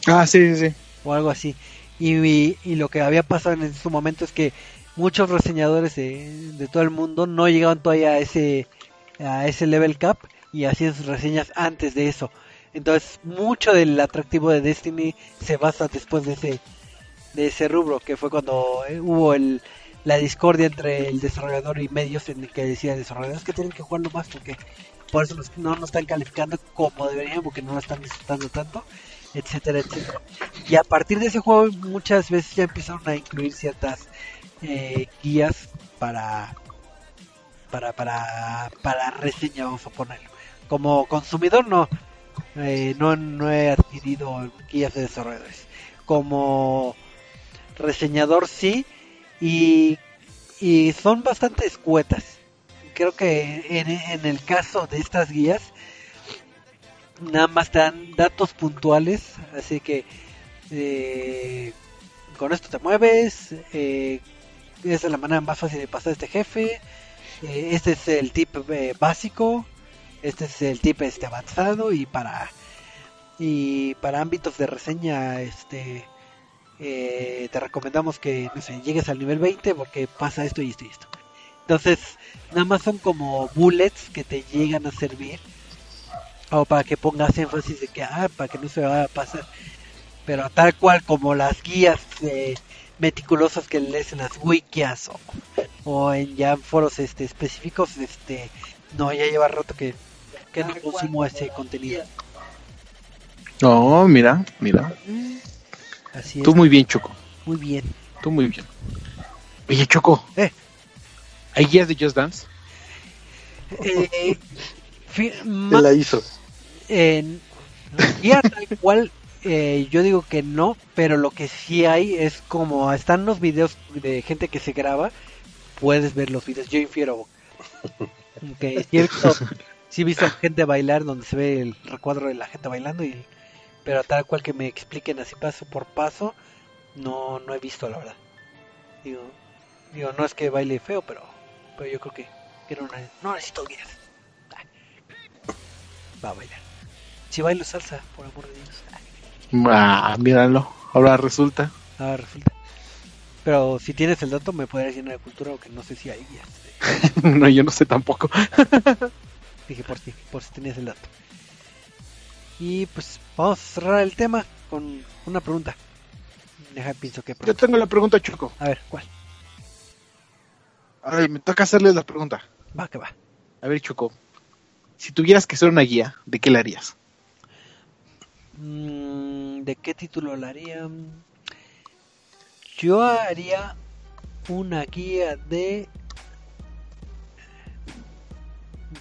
Ah, sí, sí, sí. o algo así. Y, y, y lo que había pasado en su momento es que muchos reseñadores de, de todo el mundo no llegaban todavía a ese, a ese level cap y hacían sus reseñas antes de eso. Entonces, mucho del atractivo de Destiny se basa después de ese, de ese rubro, que fue cuando eh, hubo el, la discordia entre el desarrollador y medios en el que decía desarrolladores que tienen que jugarlo más porque por eso no nos están calificando como deberían porque no lo están disfrutando tanto etcétera etcétera y a partir de ese juego muchas veces ya empezaron a incluir ciertas eh, guías para para para para reseña vamos a ponerlo. Como consumidor no. Eh, no no he adquirido guías de desarrolladores. Como reseñador sí y, y son bastante escuetas. Creo que en, en el caso de estas guías, nada más te dan datos puntuales, así que eh, con esto te mueves, eh, esa es la manera más fácil de pasar este jefe, eh, este es el tip básico, este es el tip este avanzado y para y para ámbitos de reseña este eh, te recomendamos que no sé, llegues al nivel 20 porque pasa esto y esto y esto. Entonces, nada más son como bullets que te llegan a servir o para que pongas énfasis de que, ah, para que no se vaya a pasar. Pero tal cual como las guías eh, meticulosas que lees en las wikias o, o en ya foros este específicos, este no, ya lleva rato que, que no consumo ese contenido. No, mira, mira. Así es, Tú muy bien, Choco. muy bien. Tú muy bien. Oye, Choco. Eh. ¿Hay guías de Just Dance? Eh, ma- la hizo. en guía tal cual eh, yo digo que no pero lo que sí hay es como están los videos de gente que se graba puedes ver los videos yo infiero que es cierto sí he visto gente bailar donde se ve el recuadro de la gente bailando y Pero tal cual que me expliquen así paso por paso, no, no he visto la verdad. Digo, digo, no es que baile feo, pero, pero yo creo que, que no, no necesito guías. Ay. Va a bailar. Si bailo salsa, por amor de Dios. Ah, míralo. Ahora resulta. Ahora resulta. Pero si tienes el dato, me podrías llenar de cultura, aunque no sé si hay guías. no, yo no sé tampoco. Dije por si, por si tenías el dato. Y pues vamos a cerrar el tema con una pregunta. Deja pienso que Yo tengo la pregunta, Choco. A ver, ¿cuál? Ay, me toca hacerles la pregunta. Va, que va. A ver, Choco. Si tuvieras que ser una guía, ¿de qué la harías? Mm, ¿De qué título la haría? Yo haría una guía de...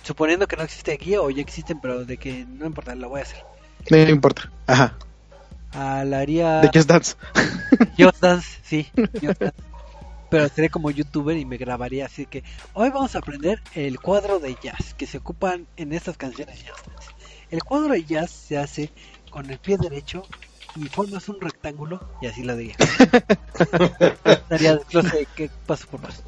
Suponiendo que no existe guía o ya existen, pero de que no importa, la voy a hacer. No importa. Ajá. Ah, la haría... De Just Dance. Just Dance, sí. Just Dance. Pero seré como youtuber y me grabaría así que hoy vamos a aprender el cuadro de jazz que se ocupan en estas canciones Dance. El cuadro de jazz se hace con el pie derecho y formas un rectángulo y así lo diría. Daría desglose que paso por paso.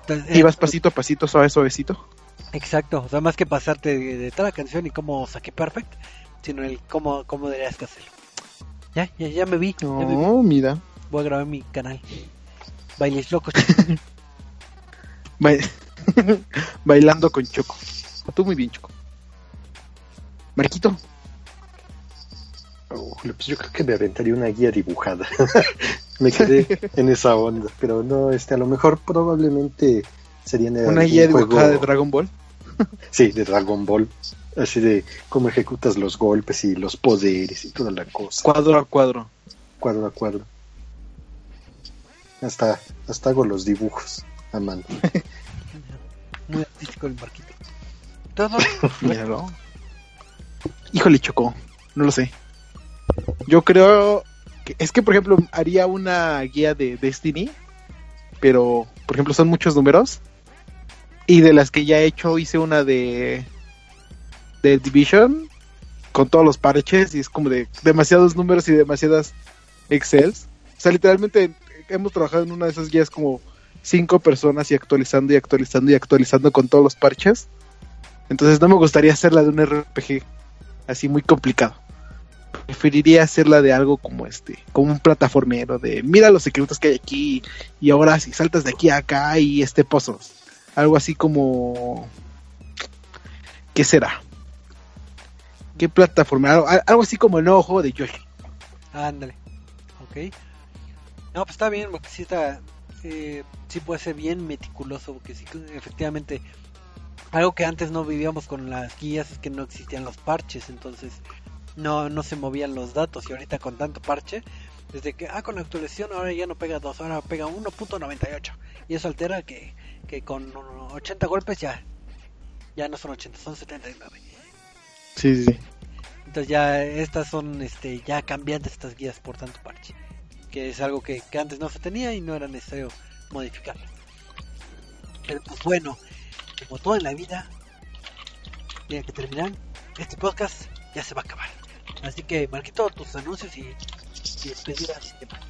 Entonces, Y vas eh, pasito a pasito, suave, suavecito. Exacto, o sea, más que pasarte de, de toda la canción y cómo saqué perfect, sino el cómo, cómo deberías que hacerlo. Ya, ya, ya me vi, ya me vi. No, mira. Voy a grabar mi canal. Bailes locos. Bailando con Choco. Tú muy bien, Choco. Marquito. Oh, pues yo creo que me aventaría una guía dibujada. me quedé en esa onda, pero no, este, a lo mejor probablemente sería en Una guía dibujada juego- de Dragon Ball. Sí, de Dragon Ball. Así de cómo ejecutas los golpes y los poderes y toda la cosa. Cuadro a cuadro. Cuadro a cuadro. Hasta, hasta hago los dibujos a mano. Muy artístico el marquito. Todo. Míralo. Híjole, Choco. No lo sé. Yo creo que es que, por ejemplo, haría una guía de Destiny, pero, por ejemplo, son muchos números. Y de las que ya he hecho, hice una de, de Division con todos los parches y es como de demasiados números y demasiadas Excels. O sea, literalmente hemos trabajado en una de esas guías como cinco personas y actualizando y actualizando y actualizando con todos los parches. Entonces no me gustaría hacerla de un RPG así muy complicado. Preferiría hacerla de algo como este, como un plataformero de mira los secretos que hay aquí y ahora si saltas de aquí a acá y este pozos. Algo así como ¿qué será? ¿Qué plataforma? Algo, así como el nuevo juego de Yoshi. Ándale. Ok. No, pues está bien, porque sí está. Eh, sí puede ser bien meticuloso, porque sí, efectivamente. Algo que antes no vivíamos con las guías es que no existían los parches, entonces no, no se movían los datos. Y ahorita con tanto parche, desde que, ah, con la actualización ahora ya no pega 2, ahora pega 1.98. Y eso altera que, que con 80 golpes ya, ya no son 80, son 79. Sí, sí, sí. Entonces ya estas son este ya cambiantes estas guías por tanto parche. Que es algo que, que antes no se tenía y no era necesario modificarlas. Pero pues bueno, como todo en la vida, tiene que terminar. Este podcast ya se va a acabar. Así que Marquito, tus anuncios y, y despedidas y demás.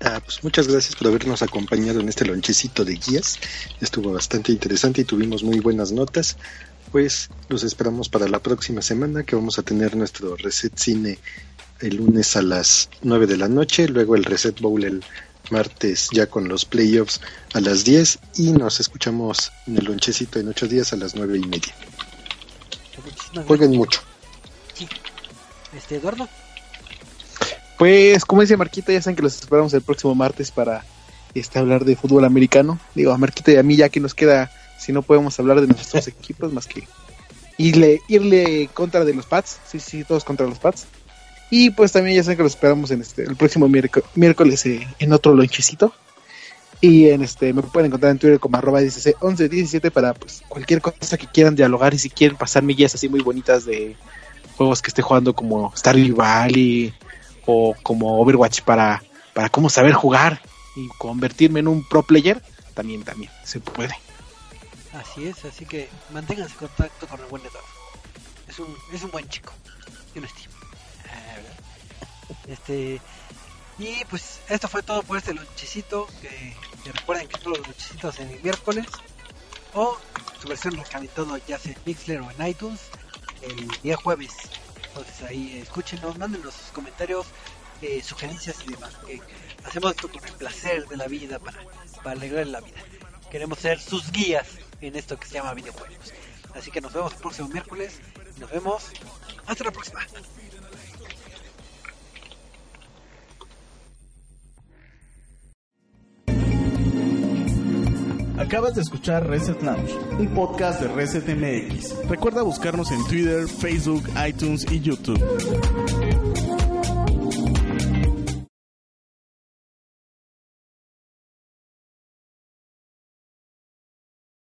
Ah, pues muchas gracias por habernos acompañado en este lonchecito de guías. Estuvo bastante interesante y tuvimos muy buenas notas. Pues los esperamos para la próxima semana que vamos a tener nuestro Reset Cine el lunes a las 9 de la noche, luego el Reset Bowl el martes ya con los playoffs a las 10 y nos escuchamos en el lonchecito en 8 días a las 9 y media. Jueguen mucho. Este Eduardo, Pues, como dice Marquita, ya saben que los esperamos el próximo martes para este, hablar de fútbol americano. Digo, a Marquita y a mí ya que nos queda, si no podemos hablar de nuestros equipos, más que irle, irle contra de los Pats. Sí, sí, todos contra los Pats. Y pues también ya saben que los esperamos en este, el próximo miérco- miércoles eh, en otro lonchecito. Y en este me pueden encontrar en Twitter como arroba 1117 para pues cualquier cosa que quieran dialogar y si quieren pasarme guías así muy bonitas de juegos que esté jugando como Stardew Valley o como Overwatch para, para cómo saber jugar y convertirme en un pro player, también, también se puede. Así es, así que manténganse en contacto con el buen Eduardo. Es un, es un buen chico. Yo lo estimo. Este, y pues esto fue todo por este lonchecito. Que, recuerden que todos los lonchecitos en el miércoles. O su versión recalentado ya sea en Mixler o en iTunes el día jueves. Entonces ahí escúchenos, mándenos sus comentarios, eh, sugerencias y demás. Hacemos esto con el placer de la vida para, para alegrar la vida. Queremos ser sus guías en esto que se llama videojuegos. Así que nos vemos el próximo miércoles. Nos vemos. Hasta la próxima. Acabas de escuchar Reset Lounge, un podcast de Reset MX. Recuerda buscarnos en Twitter, Facebook, iTunes y YouTube.